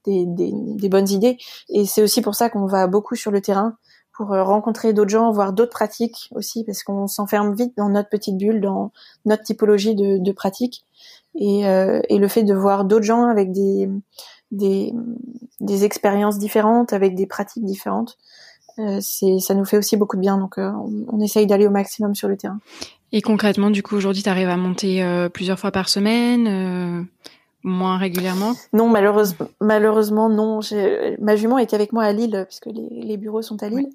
des, des, des, bonnes idées. Et c'est aussi pour ça qu'on va beaucoup sur le terrain pour euh, rencontrer d'autres gens, voir d'autres pratiques aussi, parce qu'on s'enferme vite dans notre petite bulle, dans notre typologie de, de pratique. Et, et le fait de voir d'autres gens avec des, des, des expériences différentes, avec des pratiques différentes. Euh, c'est, ça nous fait aussi beaucoup de bien, donc euh, on, essaye d'aller au maximum sur le terrain. Et concrètement, du coup, aujourd'hui, tu arrives à monter euh, plusieurs fois par semaine euh, moins régulièrement Non, malheureusement, malheureusement non. Ma jument était avec moi à Lille puisque les, bureaux sont à Lille.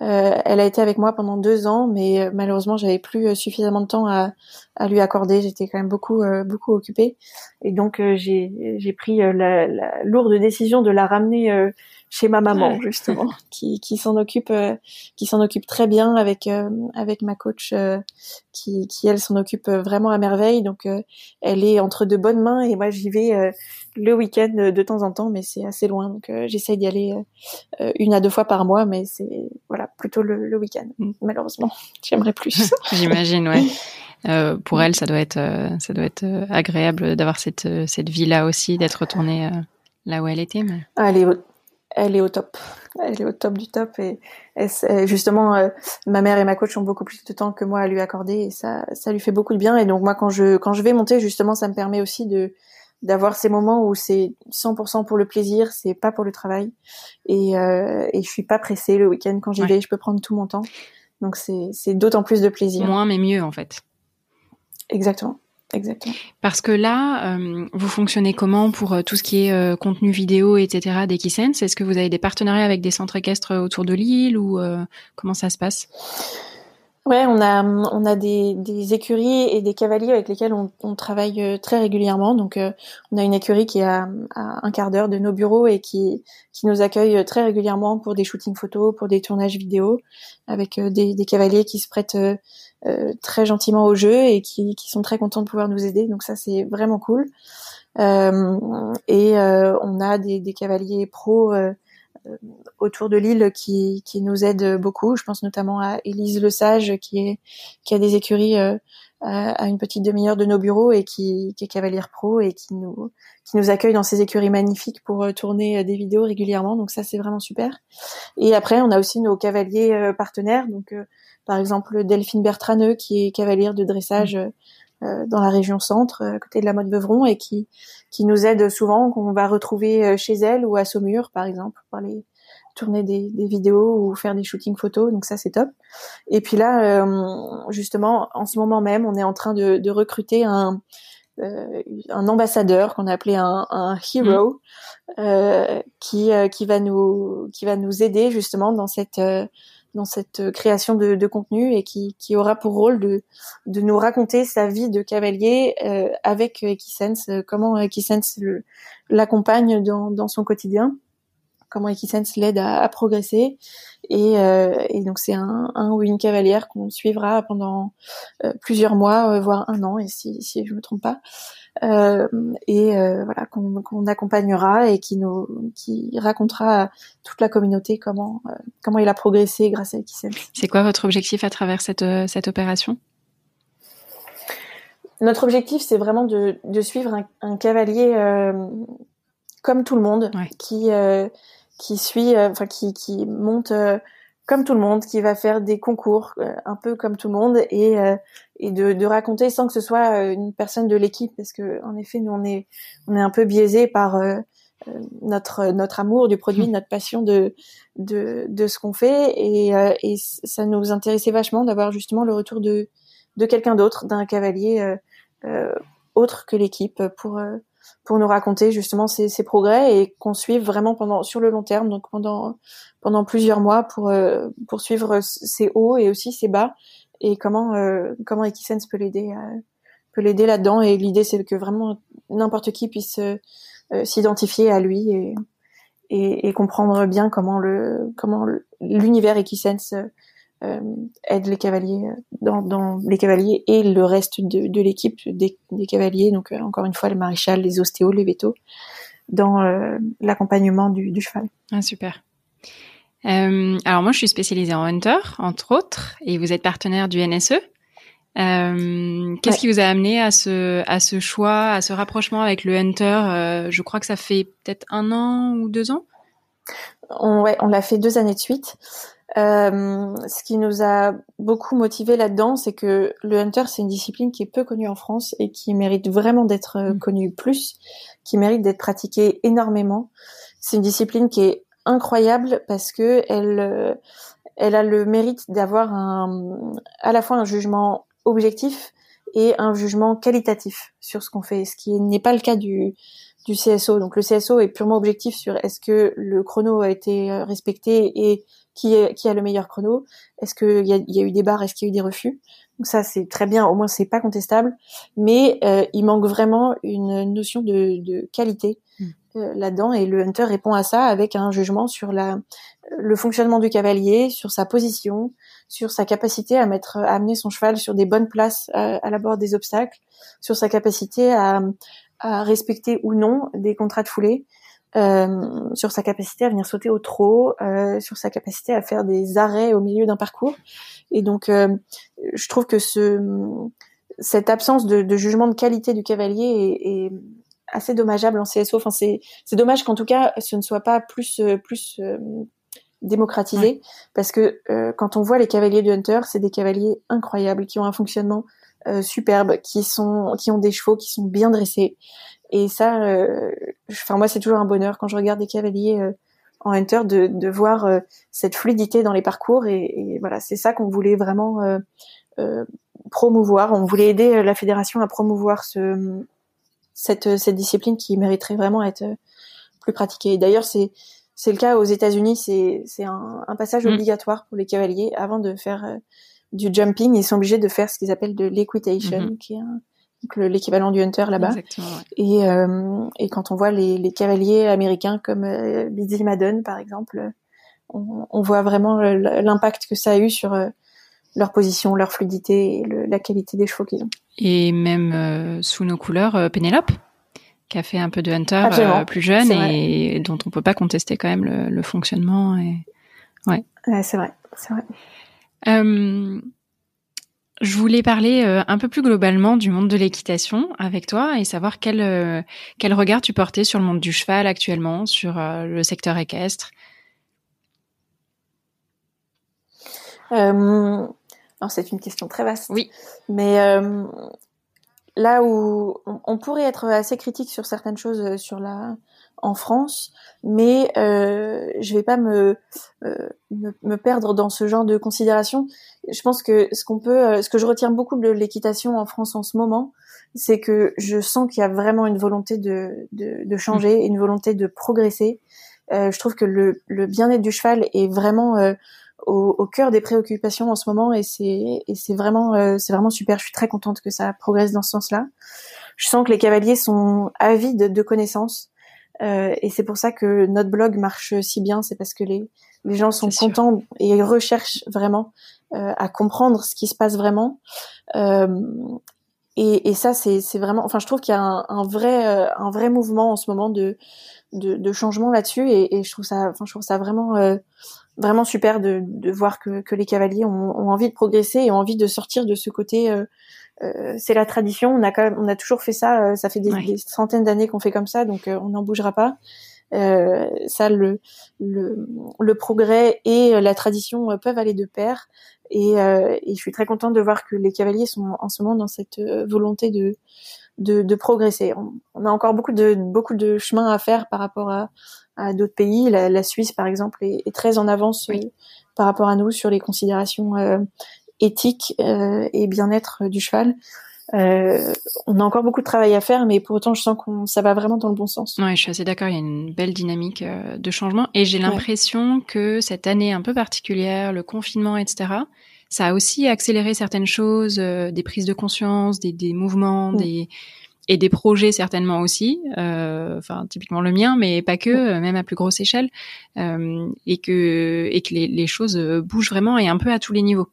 Euh, elle a été avec moi pendant deux ans, mais euh, malheureusement j'avais plus euh, suffisamment de temps à, à lui accorder. J'étais quand même beaucoup euh, beaucoup occupée et donc j'ai j'ai pris la, la, lourde décision de la ramener chez ma maman justement, qui, qui s'en occupe, euh, qui s'en occupe très bien avec euh, avec ma coach, euh, qui, qui elle s'en occupe vraiment à merveille. Donc elle est entre de bonnes mains et moi j'y vais le week-end de temps en temps, mais c'est assez loin. Donc j'essaye d'y aller une à deux fois par mois, mais c'est voilà plutôt le, le week-end. Mm. Malheureusement, j'aimerais plus. J'imagine, ouais. Euh, pour elle, ça doit être, ça doit être agréable d'avoir cette, cette vie-là aussi, d'être retournée là où elle était. Mais... Ah, elle est elle est au top. Elle est au top du top et, justement euh, ma mère et ma coach ont beaucoup plus de temps que moi à lui accorder et ça ça lui fait beaucoup de bien et donc moi quand je quand je vais monter justement ça me permet aussi de d'avoir ces moments où c'est 100% pour le plaisir, c'est pas pour le travail et euh, et je suis pas pressée le week-end quand j'y vais, je peux prendre tout mon temps. Donc c'est c'est d'autant plus de plaisir. Moins mais mieux en fait. Exactement. Exactement. Parce que là, euh, vous fonctionnez comment pour euh, tout ce qui est euh, contenu vidéo, etc. d'Equisense Est-ce que vous avez des partenariats avec des centres équestres autour de l'île ou comment ça se passe? Ouais, on a on a des, des écuries et des cavaliers avec lesquels on, on travaille très régulièrement. Donc, on a une écurie qui est à, un quart d'heure de nos bureaux et qui qui nous accueille très régulièrement pour des shootings photos, pour des tournages vidéo, avec des, des cavaliers qui se prêtent euh, très gentiment au jeu et qui, qui, sont très contents de pouvoir nous aider. Donc ça, c'est vraiment cool. Euh, et euh, on a des, des cavaliers pros autour de l'île qui, qui nous aident beaucoup. Je pense notamment à Élise Le Sage qui est qui a des écuries à une petite demi-heure de nos bureaux et qui, qui est cavalière pro et qui nous qui nous accueille dans ces écuries magnifiques pour tourner des vidéos régulièrement. Donc ça c'est vraiment super. Et après on a aussi nos cavaliers partenaires. Donc par exemple Delphine Bertraneux qui est cavalière de dressage mm. euh, dans la région centre, à côté de la mode Beuvron, et qui qui nous aide souvent, qu'on va retrouver euh, chez elle ou à Saumur, par exemple, pour aller tourner des, des vidéos ou faire des shootings photos. Donc ça c'est top. Et puis là, euh, justement, en ce moment même, on est en train de, de recruter un un ambassadeur qu'on a appelé un, un hero mm. qui qui va nous qui va nous aider justement dans cette dans cette euh, création de, contenu et qui, aura pour rôle de, de nous raconter sa vie de cavalier euh, avec Equisense, euh, comment Equisense l'accompagne dans, dans son quotidien, comment Equisense l'aide à, progresser. Et, donc c'est un, ou une cavalière qu'on suivra pendant plusieurs mois, voire un an, et si, je me trompe pas. Euh, et euh, voilà qu'on accompagnera et qui nous qui racontera à toute la communauté comment euh, comment il a progressé grâce à Equisense. C'est quoi votre objectif à travers cette cette opération? Notre objectif, c'est vraiment de, de suivre un, un cavalier comme tout le monde, qui qui suit, enfin qui qui monte comme tout le monde, qui va faire des concours un peu comme tout le monde et et de, de, raconter sans que ce soit euh, une personne de l'équipe parce que en effet nous on est on est un peu biaisé par euh, euh, notre notre amour du produit, mmh. notre passion de de, de ce qu'on fait et, et ça nous intéressait vachement d'avoir justement le retour de de quelqu'un d'autre, d'un cavalier euh, autre que l'équipe pour pour nous raconter justement ses, ses progrès et qu'on suive vraiment pendant sur le long terme donc pendant pendant plusieurs mois pour pour suivre ses hauts et aussi ses bas et comment euh, comment Equisense peut l'aider euh, peut l'aider là-dedans. Et l'idée c'est que vraiment n'importe qui puisse euh, s'identifier à lui et, et, et, comprendre bien comment le comment l'univers Equisense euh, aide les cavaliers dans, dans, les cavaliers et le reste de, de l'équipe des, des, cavaliers donc encore une fois les maréchals les ostéos les vétos dans l'accompagnement du, du cheval ah super euh, alors moi, je suis spécialisée en hunter, entre autres, et vous êtes partenaire du NSE. Euh, Qu'est-ce qui vous a amené à ce à ce choix, à ce rapprochement avec le hunter euh, Je crois que ça fait peut-être un an ou deux ans? On, ouais, on l'a fait deux années de suite. Euh, ce qui nous a beaucoup motivé là-dedans, c'est que le hunter, c'est une discipline qui est peu connue en France et qui mérite vraiment d'être euh, mm. connue plus, qui mérite d'être pratiquée énormément. C'est une discipline qui est incroyable parce que elle, euh, elle a le mérite d'avoir un, à la fois un jugement objectif et un jugement qualitatif sur ce qu'on fait, ce qui n'est pas le cas du, du CSO. Donc le CSO est purement objectif sur est-ce que le chrono a été respecté et qui, est, qui a le meilleur chrono, est-ce qu'il y a, y a eu des barres, est-ce qu'il y a eu des refus? Donc ça c'est très bien, au moins c'est pas contestable, mais euh, il manque vraiment une notion de, de qualité là-dedans. Et le hunter répond à ça avec un jugement sur la le fonctionnement du cavalier, sur sa position, sur sa capacité à mettre à amener son cheval sur des bonnes places à, à la bord des obstacles, sur sa capacité à, à respecter ou non des contrats de foulée, euh, sur sa capacité à venir sauter au trot, euh, sur sa capacité à faire des arrêts au milieu d'un parcours. Et donc, euh, je trouve que ce, cette absence de, de jugement de qualité du cavalier est, est assez dommageable en CSO. Enfin, c'est, dommage qu'en tout cas, ce ne soit pas plus, plus démocratisé, parce que quand on voit les cavaliers du Hunter, c'est des cavaliers incroyables qui ont un fonctionnement superbe, qui sont, qui ont des chevaux qui sont bien dressés, et ça, euh, enfin moi c'est toujours un bonheur quand je regarde des cavaliers euh, en hunter de, de voir euh, cette fluidité dans les parcours et, et voilà c'est ça qu'on voulait vraiment promouvoir. On voulait aider la fédération à promouvoir ce, cette, cette discipline qui mériterait vraiment être plus pratiquée. D'ailleurs c'est c'est le cas aux États-Unis, c'est c'est un, un, passage mmh. obligatoire pour les cavaliers avant de faire du jumping, ils sont obligés de faire ce qu'ils appellent de l'équitation, mmh. qui est un, l'équivalent du hunter là-bas. Et, euh, et quand on voit les, les cavaliers américains comme euh, Billy Madden par exemple, on, on voit vraiment l'impact que ça a eu sur euh, leur position, leur fluidité et le, la qualité des chevaux qu'ils ont. Et même euh, sous nos couleurs, euh, Pénélope, qui a fait un peu de hunter plus jeune et dont on peut pas contester quand même le, le fonctionnement. Et... Ouais. ouais c'est vrai, c'est vrai. Je voulais parler euh, un peu plus globalement du monde de l'équitation avec toi et savoir quel, euh, quel regard tu portais sur le monde du cheval actuellement, sur euh, le secteur équestre. alors c'est une question très vaste. Oui. Mais là où on, pourrait être assez critique sur certaines choses sur la en France, mais euh, je vais pas me, euh, me, me perdre dans ce genre de considération. Je pense que ce qu'on peut, euh, ce que je retiens beaucoup de l'équitation en France en ce moment, c'est que je sens qu'il y a vraiment une volonté de, de, de changer, mmh. une volonté de progresser. Euh, je trouve que le, le bien-être du cheval est vraiment euh, au, au, cœur des préoccupations en ce moment et c'est et c'est vraiment euh, c'est vraiment super. Je suis très contente que ça progresse dans ce sens-là. Je sens que les cavaliers sont avides de connaissances. Euh, et c'est pour ça que notre blog marche si bien, c'est parce que les, les gens sont contents et recherchent vraiment euh, à comprendre ce qui se passe vraiment. Euh, et, et, ça, c'est vraiment, enfin, je trouve qu'il y a un, un, vrai, un vrai mouvement en ce moment de, de, de changement là-dessus, et, et, je trouve ça, enfin, je trouve ça vraiment, vraiment super de, de voir que, que les cavaliers ont, ont, envie de progresser et ont envie de sortir de ce côté euh, euh, c'est la tradition. On a quand même, on a toujours fait ça. Euh, ça fait des, des centaines d'années qu'on fait comme ça, donc euh, on n'en bougera pas. ça, le, le, le, progrès et la tradition peuvent aller de pair. Et, et, je suis très contente de voir que les cavaliers sont en ce moment dans cette volonté de, de, de progresser. On, a encore beaucoup de, beaucoup de chemin à faire par rapport à, à d'autres pays. La, la, Suisse, par exemple, est, est très en avance par rapport à nous sur les considérations éthique euh, et bien-être du cheval. Euh, on a encore beaucoup de travail à faire, mais pour autant, je sens qu'on ça va vraiment dans le bon sens. Ouais, je suis assez d'accord. Il y a une belle dynamique euh, de changement, et j'ai l'impression que cette année un peu particulière, le confinement, etc., ça a aussi accéléré certaines choses, des prises de conscience, des, des mouvements, mm. des et des projets certainement aussi, euh, enfin typiquement le mien, mais pas que, même à plus grosse échelle, euh, et que et que les, les, choses bougent vraiment et un peu à tous les niveaux.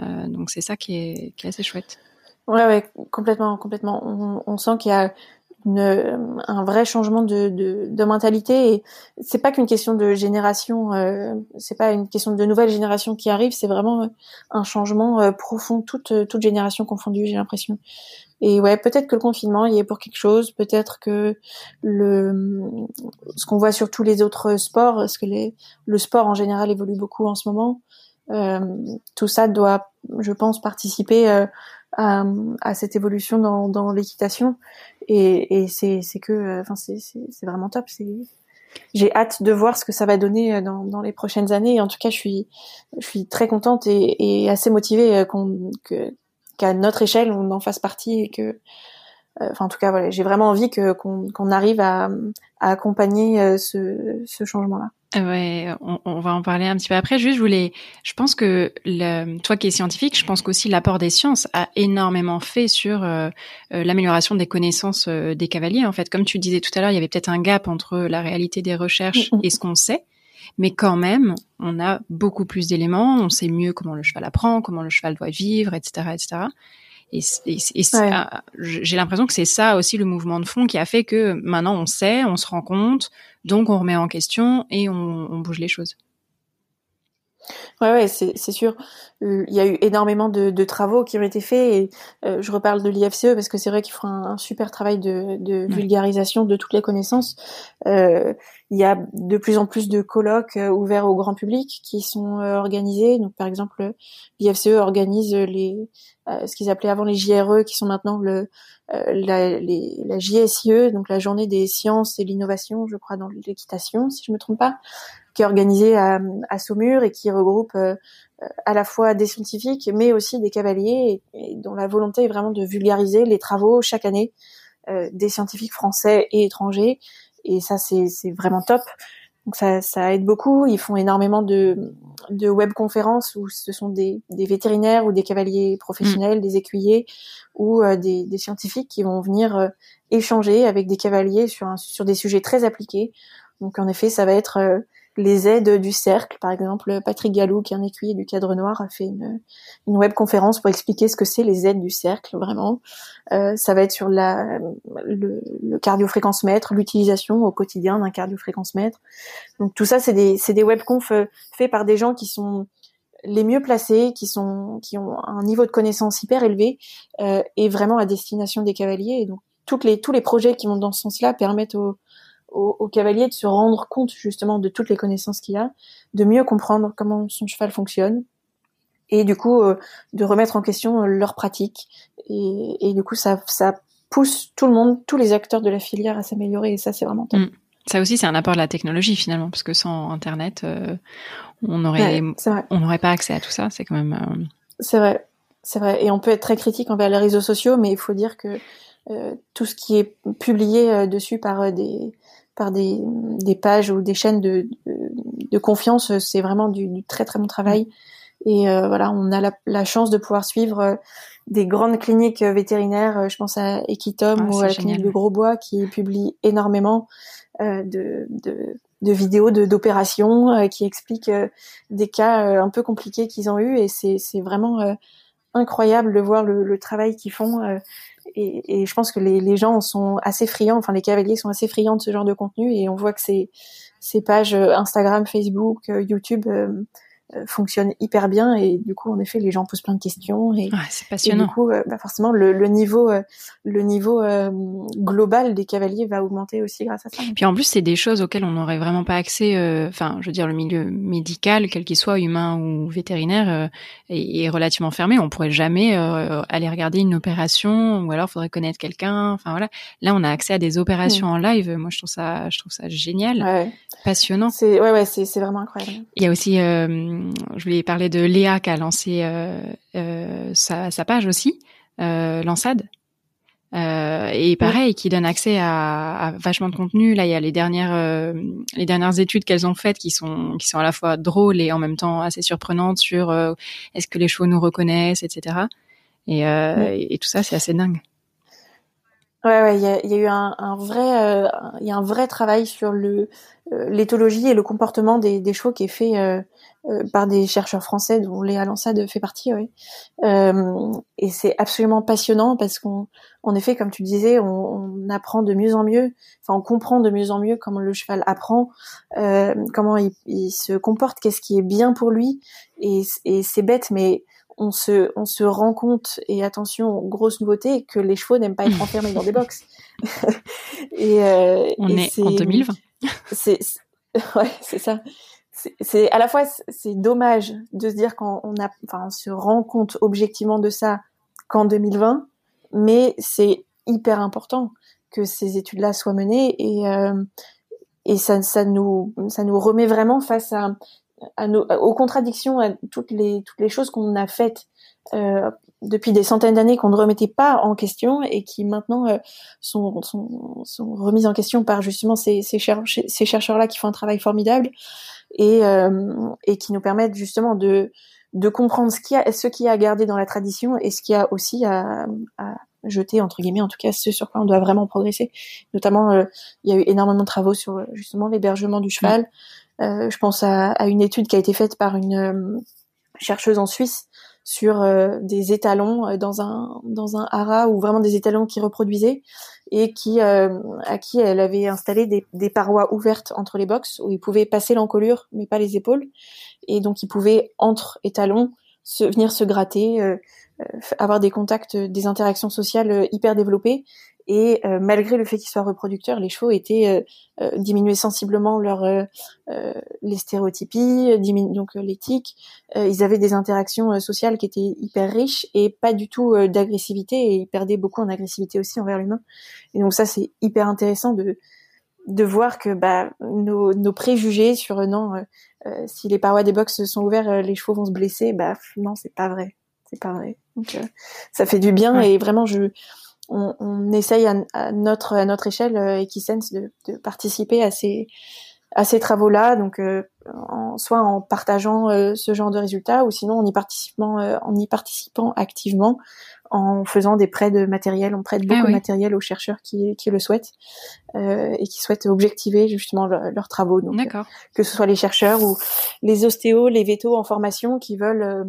Euh, donc c'est ça qui est, assez chouette. Ouais, ouais, complètement, complètement. On, sent qu'il y a un vrai changement de, mentalité et c'est pas qu'une question de génération, euh, c'est pas une question de nouvelle génération qui arrive, c'est vraiment un changement euh, profond, toute toute génération confondue, j'ai l'impression. Et ouais, peut-être que le confinement y est pour quelque chose, peut-être que le ce qu'on voit sur tous les autres sports, parce que les, le sport en général évolue beaucoup en ce moment, euh, tout ça doit, je pense, participer euh, à, à, cette évolution dans, dans l'équitation. Et, et c'est, que, euh, enfin, c'est, c'est, vraiment top. J'ai hâte de voir ce que ça va donner dans, dans les prochaines années. Et en tout cas, je suis, je suis très contente et, et assez motivée qu'on, que, qu'à notre échelle, on en fasse partie et que, enfin, en tout cas, voilà, j'ai vraiment envie que qu'on, qu'on arrive à, à accompagner ce, ce changement-là. Ouais, on, va en parler un petit peu après. Juste, je voulais, je pense que le, toi qui es scientifique, je pense qu'aussi l'apport des sciences a énormément fait sur euh, euh, l'amélioration des connaissances euh, des cavaliers. En fait, comme tu disais tout à l'heure, il y avait peut-être un gap entre la réalité des recherches et ce qu'on sait, mais quand même, on a beaucoup plus d'éléments. On sait mieux comment le cheval apprend, comment le cheval doit vivre, etc., etc. Et, j'ai l'impression que c'est ça aussi le mouvement de fond qui a fait que maintenant on sait, on se rend compte, donc on remet en question et on, on bouge les choses. Ouais, ouais, c'est, c'est sûr. Euh, il y a eu énormément de, de, travaux qui ont été faits et euh, je reparle de l'IFCE parce que c'est vrai qu'ils font un, super travail de, de vulgarisation de toutes les connaissances. Euh, il y a de plus en plus de colloques euh, ouverts au grand public qui sont organisés. Donc, par exemple, l'IFCE organise les ce qu'ils appelaient avant les JRE, qui sont maintenant le la, les, la JSIE, donc la Journée des sciences et l'innovation, je crois, dans l'équitation, si je me trompe pas qui est organisé à, à Saumur et qui regroupe euh, à la fois des scientifiques, mais aussi des cavaliers, et, dont la volonté est vraiment de vulgariser les travaux chaque année euh, des scientifiques français et étrangers. Et ça, c'est vraiment top. Donc ça, ça aide beaucoup. Ils font énormément de, de webconférences où ce sont des, des vétérinaires ou des cavaliers professionnels, mmh. des écuyers ou euh, des, des, scientifiques qui vont venir échanger avec des cavaliers sur, un, sur des sujets très appliqués. Donc en effet, ça va être les aides du cercle. Par exemple, Patrick Gallou, qui est un écuyer du cadre noir, a fait une, une pour expliquer ce que c'est les aides du cercle, vraiment. Euh, ça va être sur la, le, le cardiofréquence mètre, l'utilisation au quotidien d'un cardiofréquence mètre. Donc tout ça, c'est des, c'est des webconf euh, faits par des gens qui sont les mieux placés, qui sont, qui ont un niveau de connaissance hyper élevé euh, et vraiment à destination des cavaliers. Et donc toutes les, tous les projets qui vont dans ce sens-là permettent aux, au, cavalier de se rendre compte justement de toutes les connaissances qu'il a, de mieux comprendre comment son cheval fonctionne, et du coup euh, de remettre en question leur pratique. Et, et, du coup, ça, ça pousse tout le monde, tous les acteurs de la filière à s'améliorer, et ça, c'est vraiment top. Mm. Ça aussi, c'est un apport de la technologie finalement, parce que sans Internet, euh, on aurait, on n'aurait pas accès à tout ça. C'est quand même. Euh, c'est vrai, c'est vrai. Et on peut être très critique envers les réseaux sociaux, mais il faut dire que tout ce qui est publié dessus par des par des, des pages ou des chaînes de, de, confiance, c'est vraiment du, du, très très bon travail. Et euh, voilà, on a la, la, chance de pouvoir suivre euh, des grandes cliniques vétérinaires. Euh, je pense à Equitom ah, ou à la clinique de Grosbois qui publie énormément de, de, de, vidéos d'opérations qui expliquent des cas un peu compliqués qu'ils ont eu. Et c'est vraiment incroyable de voir le, le travail qu'ils font et, et, je pense que les, les, gens sont assez friands, enfin les cavaliers sont assez friands de ce genre de contenu et on voit que ces, ces pages Instagram, Facebook, euh, YouTube euh, euh, fonctionne hyper bien et du coup en effet les gens posent plein de questions et, c'est passionnant. Et du coup euh, bah forcément le, le niveau euh, le niveau global des cavaliers va augmenter aussi grâce à ça. Puis en plus c'est des choses auxquelles on n'aurait vraiment pas accès enfin je veux dire le milieu médical quel qu'il soit humain ou vétérinaire est, est, relativement fermé on pourrait jamais aller regarder une opération ou alors faudrait connaître quelqu'un enfin voilà là on a accès à des opérations mm. en live moi je trouve ça je trouve ça génial ouais. passionnant. C'est ouais ouais c'est c'est vraiment incroyable. Il y a aussi je voulais parler de Léa qui a lancé euh, euh, sa, sa, page aussi, euh, Lansade. Euh, et pareil, qui donne accès à, à, vachement de contenu. Là, il y a les dernières euh, les dernières études qu'elles ont faites qui sont qui sont à la fois drôles et en même temps assez surprenantes sur euh, est-ce que les chevaux nous reconnaissent, etc. Et, et tout ça, c'est assez dingue. Ouais, ouais, il y a, y a, eu un, un vrai, il y a un vrai travail sur le l'éthologie et le comportement des, des chevaux qui est fait euh, par des chercheurs français dont Léa Lansade fait partie. Ouais. Euh, et c'est absolument passionnant parce qu'en en effet, comme tu disais, on, on, apprend de mieux en mieux, enfin on comprend de mieux en mieux comment le cheval apprend, euh, comment il, il, se comporte, qu'est-ce qui est bien pour lui. Et, et c'est bête, mais on se, on se rend compte, et attention, grosse nouveauté, que les chevaux n'aiment pas être enfermés dans des box. et, euh, on est, est en 2020. C'est, ouais, c'est ça c'est à la fois c'est dommage de se dire qu'on a, enfin, on se rend compte objectivement de ça qu'en 2020, mais c'est hyper important que ces études-là soient menées et euh, et ça, ça nous ça nous remet vraiment face à, à nos, aux contradictions, à toutes les toutes les choses qu'on a faites euh, depuis des centaines d'années qu'on ne remettait pas en question et qui maintenant sont, sont, sont remises en question par justement ces, ces, ces chercheurs-là qui font un travail formidable et, et qui nous permettent justement de de comprendre ce qu'il y a, ce qu'il y a à garder dans la tradition et ce qu'il y a aussi à, à, jeter entre guillemets, en tout cas ce sur quoi on doit vraiment progresser. Notamment, euh, il y a eu énormément de travaux sur euh, justement l'hébergement du cheval. Euh, je pense à, une étude qui a été faite par une euh, chercheuse en Suisse sur des étalons dans un dans un haras ou vraiment des étalons qui reproduisaient et qui à qui elle avait installé des, parois ouvertes entre les box où ils pouvaient passer l'encolure mais pas les épaules et donc ils pouvaient entre étalons venir se gratter euh, avoir des contacts, euh, des interactions sociales euh, hyper développées. Et malgré le fait qu'ils soient reproducteurs, les chevaux étaient euh, diminuaient sensiblement leur les stéréotypies, donc l'éthique. ils avaient des interactions sociales qui étaient hyper riches et pas du tout d'agressivité. Et ils perdaient beaucoup en agressivité aussi envers l'humain. Et donc ça, c'est hyper intéressant de de voir que bah, nos, nos préjugés sur non, si les parois des box sont ouvertes, les chevaux vont se blesser, bah non, c'est pas vrai c'est pas vrai. Donc euh, ça fait du bien et vraiment je on, on essaye à, notre à notre échelle euh, Equisense de, de participer à ces à ces travaux-là, donc euh, en, soit en partageant euh, ce genre de résultats, ou sinon en y participant, en y participant activement, en faisant des prêts de matériel. On prête ah beaucoup de matériel aux chercheurs qui, qui le souhaitent et qui souhaitent objectiver justement leurs travaux. Donc, que ce soit les chercheurs ou les ostéos, les vétos en formation qui veulent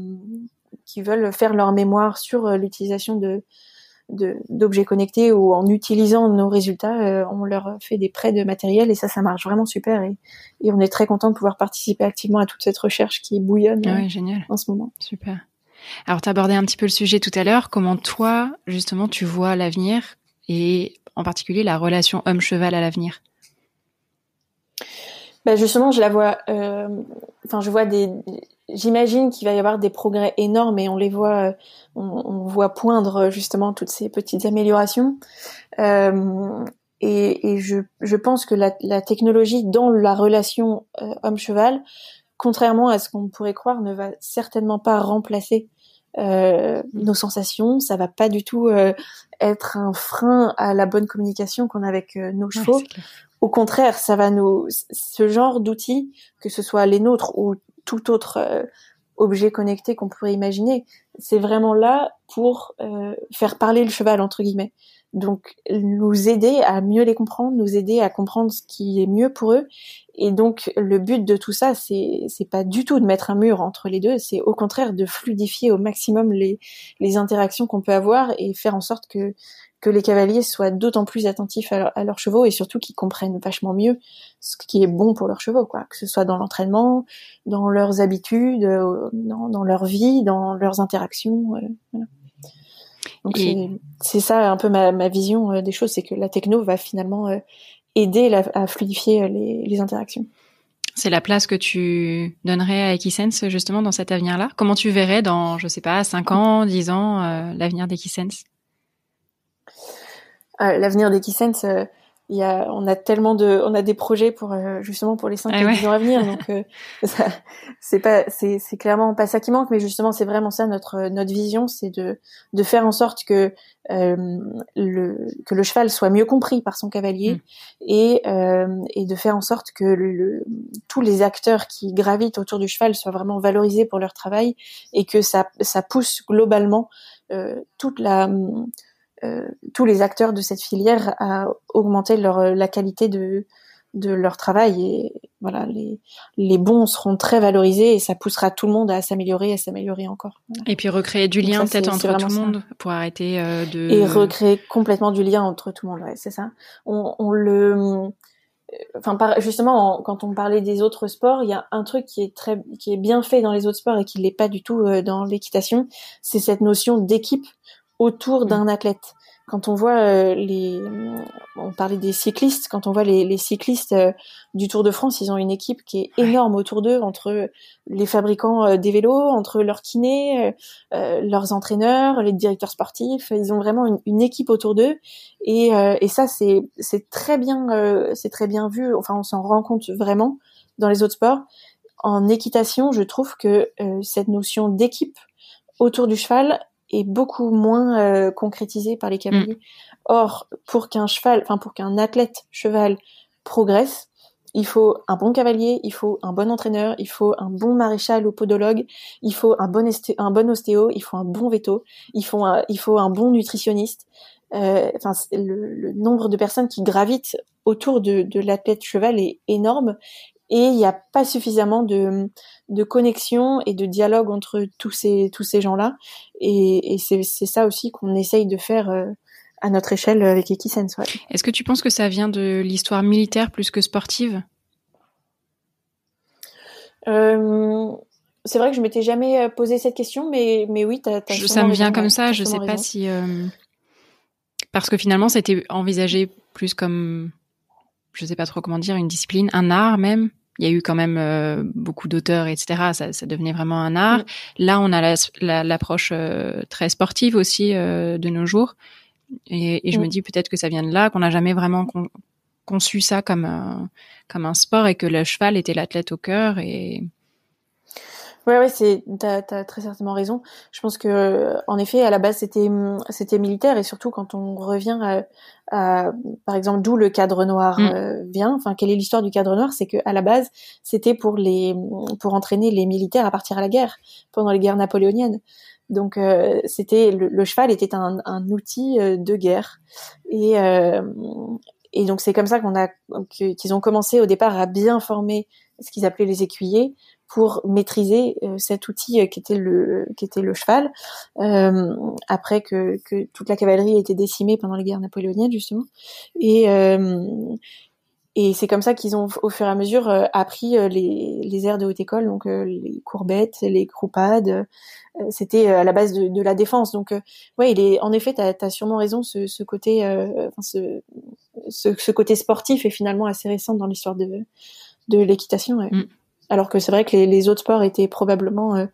qui veulent faire leur mémoire sur euh, l'utilisation de d'objets connectés ou en utilisant nos résultats, euh, on leur fait des prêts de matériel et ça, ça marche vraiment super et, et on est très content de pouvoir participer activement à toute cette recherche qui bouillonne ah génial. en ce moment. Super. Alors, tu abordé un petit peu le sujet tout à l'heure. Comment toi, justement, tu vois l'avenir et en particulier la relation homme-cheval à l'avenir? Ben justement, je la vois. Euh, enfin, je vois des j'imagine qu'il va y avoir des progrès énormes et on les voit, euh, on, voit poindre justement toutes ces petites améliorations. Euh, et, et je, je, pense que la, la, technologie dans la relation euh, homme-cheval, contrairement à ce qu'on pourrait croire, ne va certainement pas remplacer euh, nos sensations. Ça va pas du tout euh, être un frein à la bonne communication qu'on a avec nos chevaux. Au contraire, ça va nous, ce genre d'outils, que ce soit les nôtres ou tout autre euh, objet connecté qu'on pourrait imaginer. C'est vraiment là pour euh, faire parler le cheval entre guillemets. Donc nous aider à mieux les comprendre, nous aider à comprendre ce qui est mieux pour eux. Et donc le but de tout ça, c'est c'est pas du tout de mettre un mur entre les deux, c'est au contraire de fluidifier au maximum les les interactions qu'on peut avoir et faire en sorte que que les cavaliers soient d'autant plus attentifs à, leurs chevaux et surtout qu'ils comprennent vachement mieux ce qui est bon pour leurs chevaux, quoi. Que ce soit dans l'entraînement, dans leurs habitudes, euh, dans, leur vie, dans leurs interactions. Euh, Donc c'est ça un peu ma, vision euh, des choses, c'est que la techno va finalement aider à fluidifier les, les interactions. C'est la place que tu donnerais à Equisense justement dans cet avenir-là? Comment tu verrais dans, je sais pas, 5 ans, 10 ans, l'avenir d'Equisense? L'avenir d'Equisense, euh, il y a, on a tellement de, on a des projets pour euh, justement pour les 5 ah ans à venir, donc euh, c'est pas, c'est, c'est clairement pas ça qui manque, mais justement c'est vraiment ça notre notre vision, c'est de de faire en sorte que le que le cheval soit mieux compris par son cavalier mm. et et de faire en sorte que le, tous les acteurs qui gravitent autour du cheval soient vraiment valorisés pour leur travail et que ça ça pousse globalement toute la euh, tous les acteurs de cette filière à augmenter leur, euh, la qualité de, de leur travail et voilà les, les bons seront très valorisés et ça poussera tout le monde à s'améliorer à s'améliorer encore. Et puis recréer du lien peut-être entre tout le monde pour arrêter euh, de et recréer complètement du lien entre tout le monde ouais, c'est ça. On, on le enfin justement quand on parlait des autres sports il y a un truc qui est très qui est bien fait dans les autres sports et qui l'est pas du tout dans l'équitation c'est cette notion d'équipe autour mm. d'un athlète. Quand on voit euh, les, on parlait des cyclistes, quand on voit les, les cyclistes euh, du Tour de France, ils ont une équipe qui est énorme autour d'eux, entre les fabricants euh, des vélos, entre leurs kinés, leurs entraîneurs, les directeurs sportifs. Ils ont vraiment une, une équipe autour d'eux, et, et ça c'est c'est très bien, c'est très bien vu. Enfin, on s'en rend compte vraiment dans les autres sports. En équitation, je trouve que cette notion d'équipe autour du cheval est beaucoup moins concrétisé par les cavaliers. Mm. Or, pour qu'un cheval, enfin pour qu'un athlète cheval progresse, il faut un bon cavalier, il faut un bon entraîneur, il faut un bon maréchal ou podologue, il faut un bon, un bon ostéo, il faut un bon veto, il faut un, il faut un bon nutritionniste. Euh, enfin, le, nombre de personnes qui gravitent autour de, de l'athlète cheval est énorme et il n'y a pas suffisamment de, de connexion et de dialogue entre tous ces tous ces gens-là. Et, et c'est ça aussi qu'on essaye de faire. Euh, à notre échelle avec Equisense. Ouais. Est-ce que tu penses que ça vient de l'histoire militaire plus que sportive? Euh, C'est vrai que je m'étais jamais euh, posé cette question, mais, mais oui, t'as, as Ça me vient comme ça, je sais pas si... Euh... Parce que finalement, c'était envisagé plus comme, je sais pas trop comment dire, une discipline, un art même? Il y a eu quand même euh, beaucoup d'auteurs, etc. Ça, ça, devenait vraiment un art. Mm. Là, on a l'approche la, très sportive aussi de nos jours. Et, et je me mm. dis peut-être que ça vient de là, qu'on n'a jamais vraiment conçu ça comme un, comme un sport et que le cheval était l'athlète au cœur. Et... Ouais, ouais, c'est, t'as, as très certainement raison. Je pense que, en effet, à la base, c'était, c'était militaire et surtout quand on revient à, à par exemple, d'où le cadre noir mm. euh, vient. Enfin, quelle est l'histoire du cadre noir C'est que à la base, c'était pour les, pour entraîner les militaires à partir à la guerre pendant les guerres napoléoniennes. Donc euh, c'était le, cheval était un, un outil euh, de guerre et euh, et donc c'est comme ça qu'on a qu'ils ont commencé au départ à bien former ce qu'ils appelaient les écuyers pour maîtriser cet outil qui était le qui était le cheval après que, que toute la cavalerie a été décimée pendant les guerres napoléoniennes justement et et c'est comme ça qu'ils ont, au fur et à mesure, appris les, les airs de haute école, donc les courbettes, les croupades, euh, c'était euh, à la base de, de, la défense. Donc, euh, ouais, il est en effet, tu as, sûrement raison. Ce, ce côté, enfin, ce, ce, ce, côté sportif est finalement assez récent dans l'histoire de, de l'équitation. Ouais. Mm. Alors que c'est vrai que les, les, autres sports étaient probablement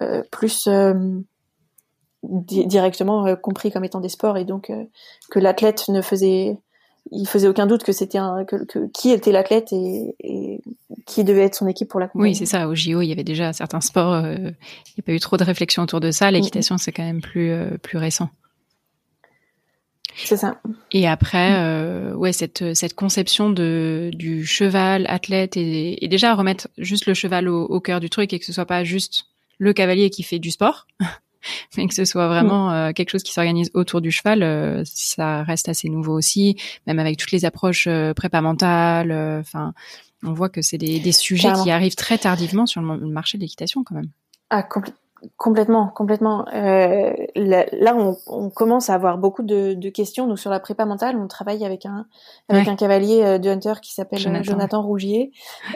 euh, plus directement compris comme étant des sports et donc que l'athlète ne faisait il faisait aucun doute que c'était un que, que, qui était l'athlète et, et, qui devait être son équipe pour l'accompagner. Oui, c'est ça. Au JO, il y avait déjà certains sports. Euh, il n'y a pas eu trop de réflexion autour de ça. L'équitation, c'est quand même plus euh, plus récent. C'est ça. Et après, euh, ouais, cette cette conception de du cheval athlète et, et déjà remettre juste le cheval au, au cœur du truc et que ce soit pas juste le cavalier qui fait du sport. mais que ce soit vraiment mm. euh, quelque chose qui s'organise autour du cheval, euh, ça reste assez nouveau aussi, même avec toutes les approches euh, prépa mentales. Enfin, on voit que c'est des, des, sujets qui arrivent très tardivement sur le marché de l'équitation quand même. Ah, Complètement, complètement. Euh, là, on, on, commence à avoir beaucoup de, de, questions. Nous, sur la prépa mentale, on travaille avec un avec un cavalier euh, de hunter qui s'appelle euh, Jonathan, Rougier,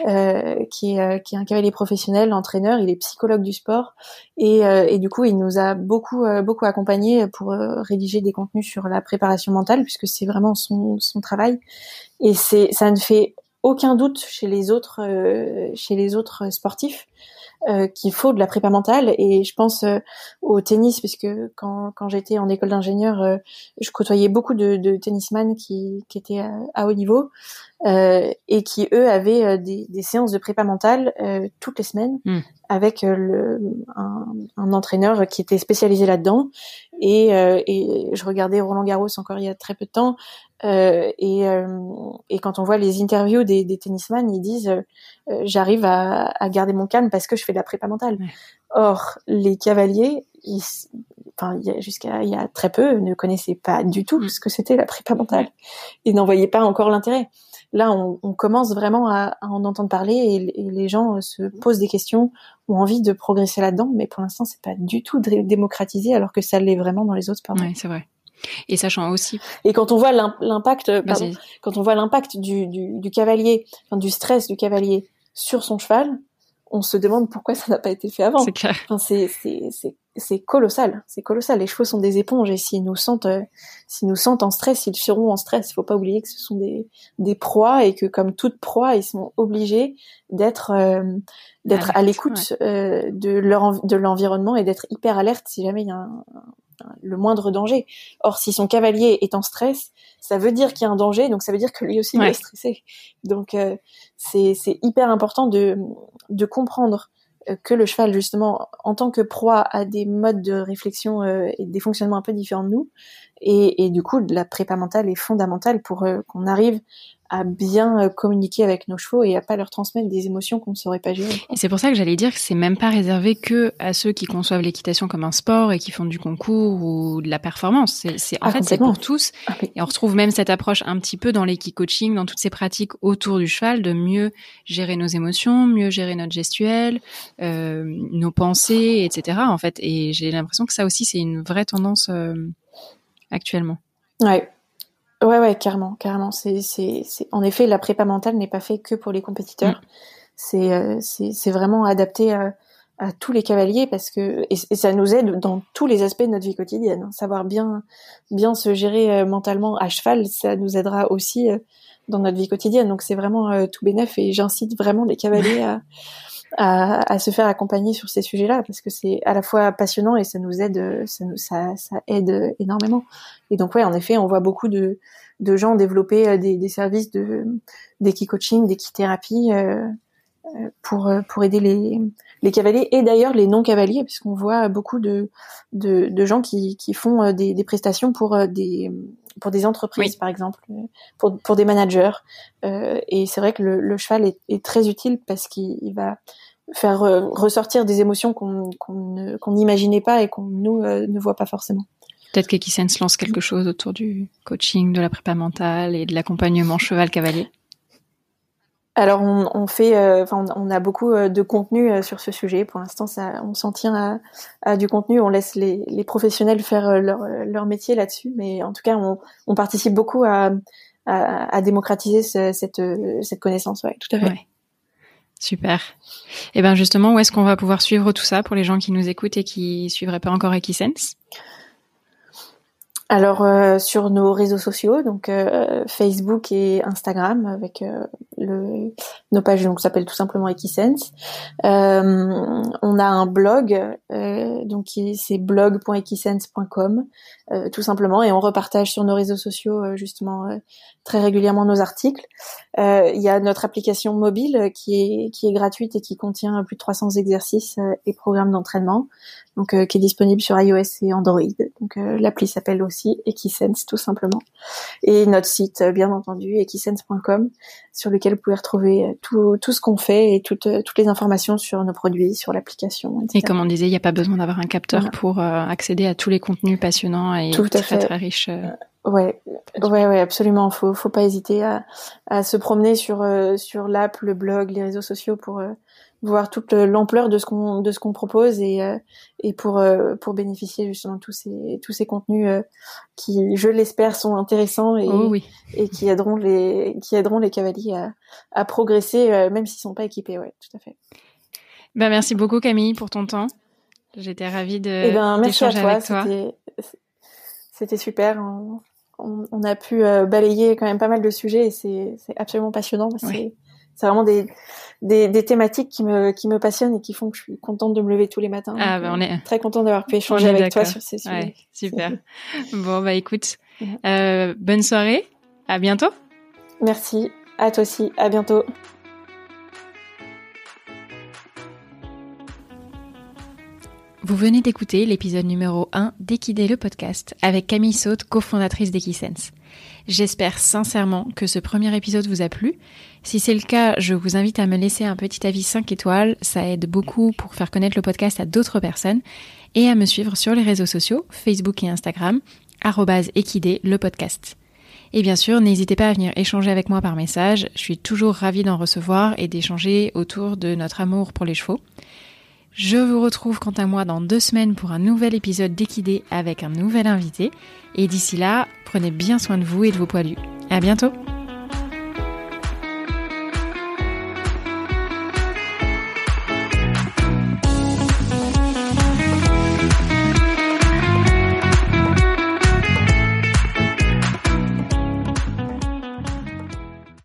euh, qui est euh, qui est un cavalier professionnel, entraîneur. Il est psychologue du sport et, et du coup, il nous a beaucoup beaucoup accompagnés pour rédiger des contenus sur la préparation mentale, puisque c'est vraiment son son travail. Et c'est ça ne fait aucun doute chez les autres chez les autres sportifs euh, qu'il faut de la prépa mentale et je pense euh, au tennis parce que quand, quand j'étais en école d'ingénieur euh, je côtoyais beaucoup de, de tennisman qui, qui étaient à, haut niveau et qui eux avaient des, des, séances de prépa mentale toutes les semaines hmm. avec le, un, un, entraîneur qui était spécialisé là-dedans et, et je regardais Roland Garros encore il y a très peu de temps euh, et, euh, et, quand on voit les interviews des, des tennisman, ils disent euh, j'arrive à, à, garder mon calme parce que je fais de la prépa mentale. Or, les cavaliers, ils, enfin, jusqu'à il y a très peu, ne connaissaient pas du tout ce que c'était la prépa mentale. Ils n'en voyaient pas encore l'intérêt. Là, on, on, commence vraiment à, à, en entendre parler et, et, les gens se posent des questions, ont envie de progresser là-dedans, mais pour l'instant, c'est pas du tout démocratisé alors que ça l'est vraiment dans les autres sports. Oui, c'est vrai. Et sachant aussi. Et quand on voit l'impact, quand on voit l'impact du, du, du, cavalier, enfin, du stress du cavalier sur son cheval, on se demande pourquoi ça n'a pas été fait avant. C'est clair. Enfin, c'est c'est colossal, c'est colossal. Les chevaux sont des éponges et s'ils nous sentent euh, s'ils nous sentent en stress, ils seront en stress. Il faut pas oublier que ce sont des des proies et que comme toute proie, ils sont obligés d'être euh, d'être à l'écoute euh, de leur de l'environnement et d'être hyper alerte si jamais il y a un, le moindre danger. Or, si son cavalier est en stress, ça veut dire qu'il y a un danger, donc ça veut dire que lui aussi il est stressé. Donc, euh, c'est hyper important de, de comprendre que le cheval justement en tant que proie a des modes de réflexion et des fonctionnements un peu différents de nous et, et du coup la prépa mentale est fondamentale pour qu'on arrive à bien euh, communiquer avec nos chevaux et à pas leur transmettre des émotions qu'on ne saurait pas gérer. Et c'est pour ça que j'allais dire que c'est même pas réservé que à ceux qui conçoivent l'équitation comme un sport et qui font du concours ou de la performance. C'est, en ah, fait c'est pour tous. Ah, et on retrouve même cette approche un petit peu dans l'équi-coaching, dans toutes ces pratiques autour du cheval, de mieux gérer nos émotions, mieux gérer notre gestuelle, euh, nos pensées, etc. En fait, et j'ai l'impression que ça aussi c'est une vraie tendance euh, actuellement. Ouais, Ouais, ouais, carrément, carrément. C'est, c'est, c'est, en effet, la prépa mentale n'est pas fait que pour les compétiteurs. Mm. C'est, euh, c'est, c'est vraiment adapté à, à, tous les cavaliers parce que et, ça nous aide dans tous les aspects de notre vie quotidienne. Savoir bien, bien se gérer euh, mentalement à cheval, ça nous aidera aussi euh, dans notre vie quotidienne. Donc c'est vraiment tout bénef et j'incite vraiment les cavaliers à à, à, se faire accompagner sur ces sujets-là parce que c'est à la fois passionnant et ça nous aide, ça, nous, ça, ça aide énormément. Et donc ouais, en effet, on voit beaucoup de, de gens développer euh, des, des services de d'équi-coaching, d'équi-thérapie euh, euh, pour pour aider les les cavaliers et d'ailleurs les non cavaliers puisqu'on voit beaucoup de, de, de gens qui, qui font des, des prestations pour des pour des entreprises par exemple pour, pour des managers. Euh, et c'est vrai que le, le cheval est, est, très utile parce qu'il va faire ressortir des émotions qu'on n'imaginait pas et qu'on nous ne voit pas forcément. Peut-être qu'Equisense lance quelque chose autour du coaching, de la prépa mentale et de l'accompagnement cheval-cavalier. Alors on, on fait, euh, on, a beaucoup euh, de contenu euh, sur ce sujet. Pour l'instant, on s'en tient à, du contenu. On laisse les, professionnels faire leur, leur métier là-dessus, mais en tout cas, on, participe beaucoup à, démocratiser ce, cette, connaissance. Ouais, tout à fait. Super. Et eh ben justement, où est-ce qu'on va pouvoir suivre tout ça pour les gens qui nous écoutent et qui suivraient pas encore Equisense? Alors euh, sur nos réseaux sociaux, donc euh, Facebook et Instagram, avec euh, le, nos pages donc s'appellent tout simplement Equisense. on a un blog, donc c'est blog.equisense.com tout simplement, et on repartage sur nos réseaux sociaux justement très régulièrement nos articles. Il y a notre application mobile qui est qui est gratuite et qui contient plus de 300 exercices et programmes d'entraînement, donc qui est disponible sur iOS et Android. Donc l'appli s'appelle aussi aussi Equisense tout simplement. Et notre site, euh, bien entendu, equisense.com, sur lequel vous pouvez retrouver euh, tout, tout ce qu'on fait et toutes, euh, toutes les informations sur nos produits, sur l'application, Et comme on disait, il n'y a pas besoin d'avoir un capteur pour accéder à tous les contenus passionnants et tout très, très riches. Ouais, ouais, ouais, absolument. Faut, faut pas hésiter à, à se promener sur sur l'app, le blog, les réseaux sociaux pour voir toute l'ampleur de ce qu'on de ce qu'on propose et euh, et pour euh, pour bénéficier justement de tous ces tous ces contenus euh, qui je l'espère sont intéressants et oh oui. et qui aideront les qui aideront les cavaliers à, à progresser même s'ils sont pas équipés ouais tout à fait. Ben merci beaucoup Camille pour ton temps. J'étais ravie de eh ben, d'échanger avec toi. C'était super. On, on, on, a pu balayer quand même pas mal de sujets et c'est absolument passionnant. C'est c'est vraiment des, des, des, thématiques qui me, qui me passionnent et qui font que je suis contente de me lever tous les matins. Ah, bah on est très contente d'avoir pu échanger avec toi sur ces sujets. Ouais, super. bon, bah écoute, euh, bonne soirée. À bientôt. Merci. À toi aussi. À bientôt. Vous venez d'écouter l'épisode numéro 1 d'Equidé le podcast avec Camille Saute, cofondatrice d'Equisense. J'espère sincèrement que ce premier épisode vous a plu. Si c'est le cas, je vous invite à me laisser un petit avis 5 étoiles, ça aide beaucoup pour faire connaître le podcast à d'autres personnes et à me suivre sur les réseaux sociaux, Facebook et Instagram, equidé le podcast. Et bien sûr, n'hésitez pas à venir échanger avec moi par message, je suis toujours ravie d'en recevoir et d'échanger autour de notre amour pour les chevaux. Je vous retrouve quant à moi dans deux semaines pour un nouvel épisode d'Equidé avec un nouvel invité. Et d'ici là, prenez bien soin de vous et de vos poilus. À bientôt!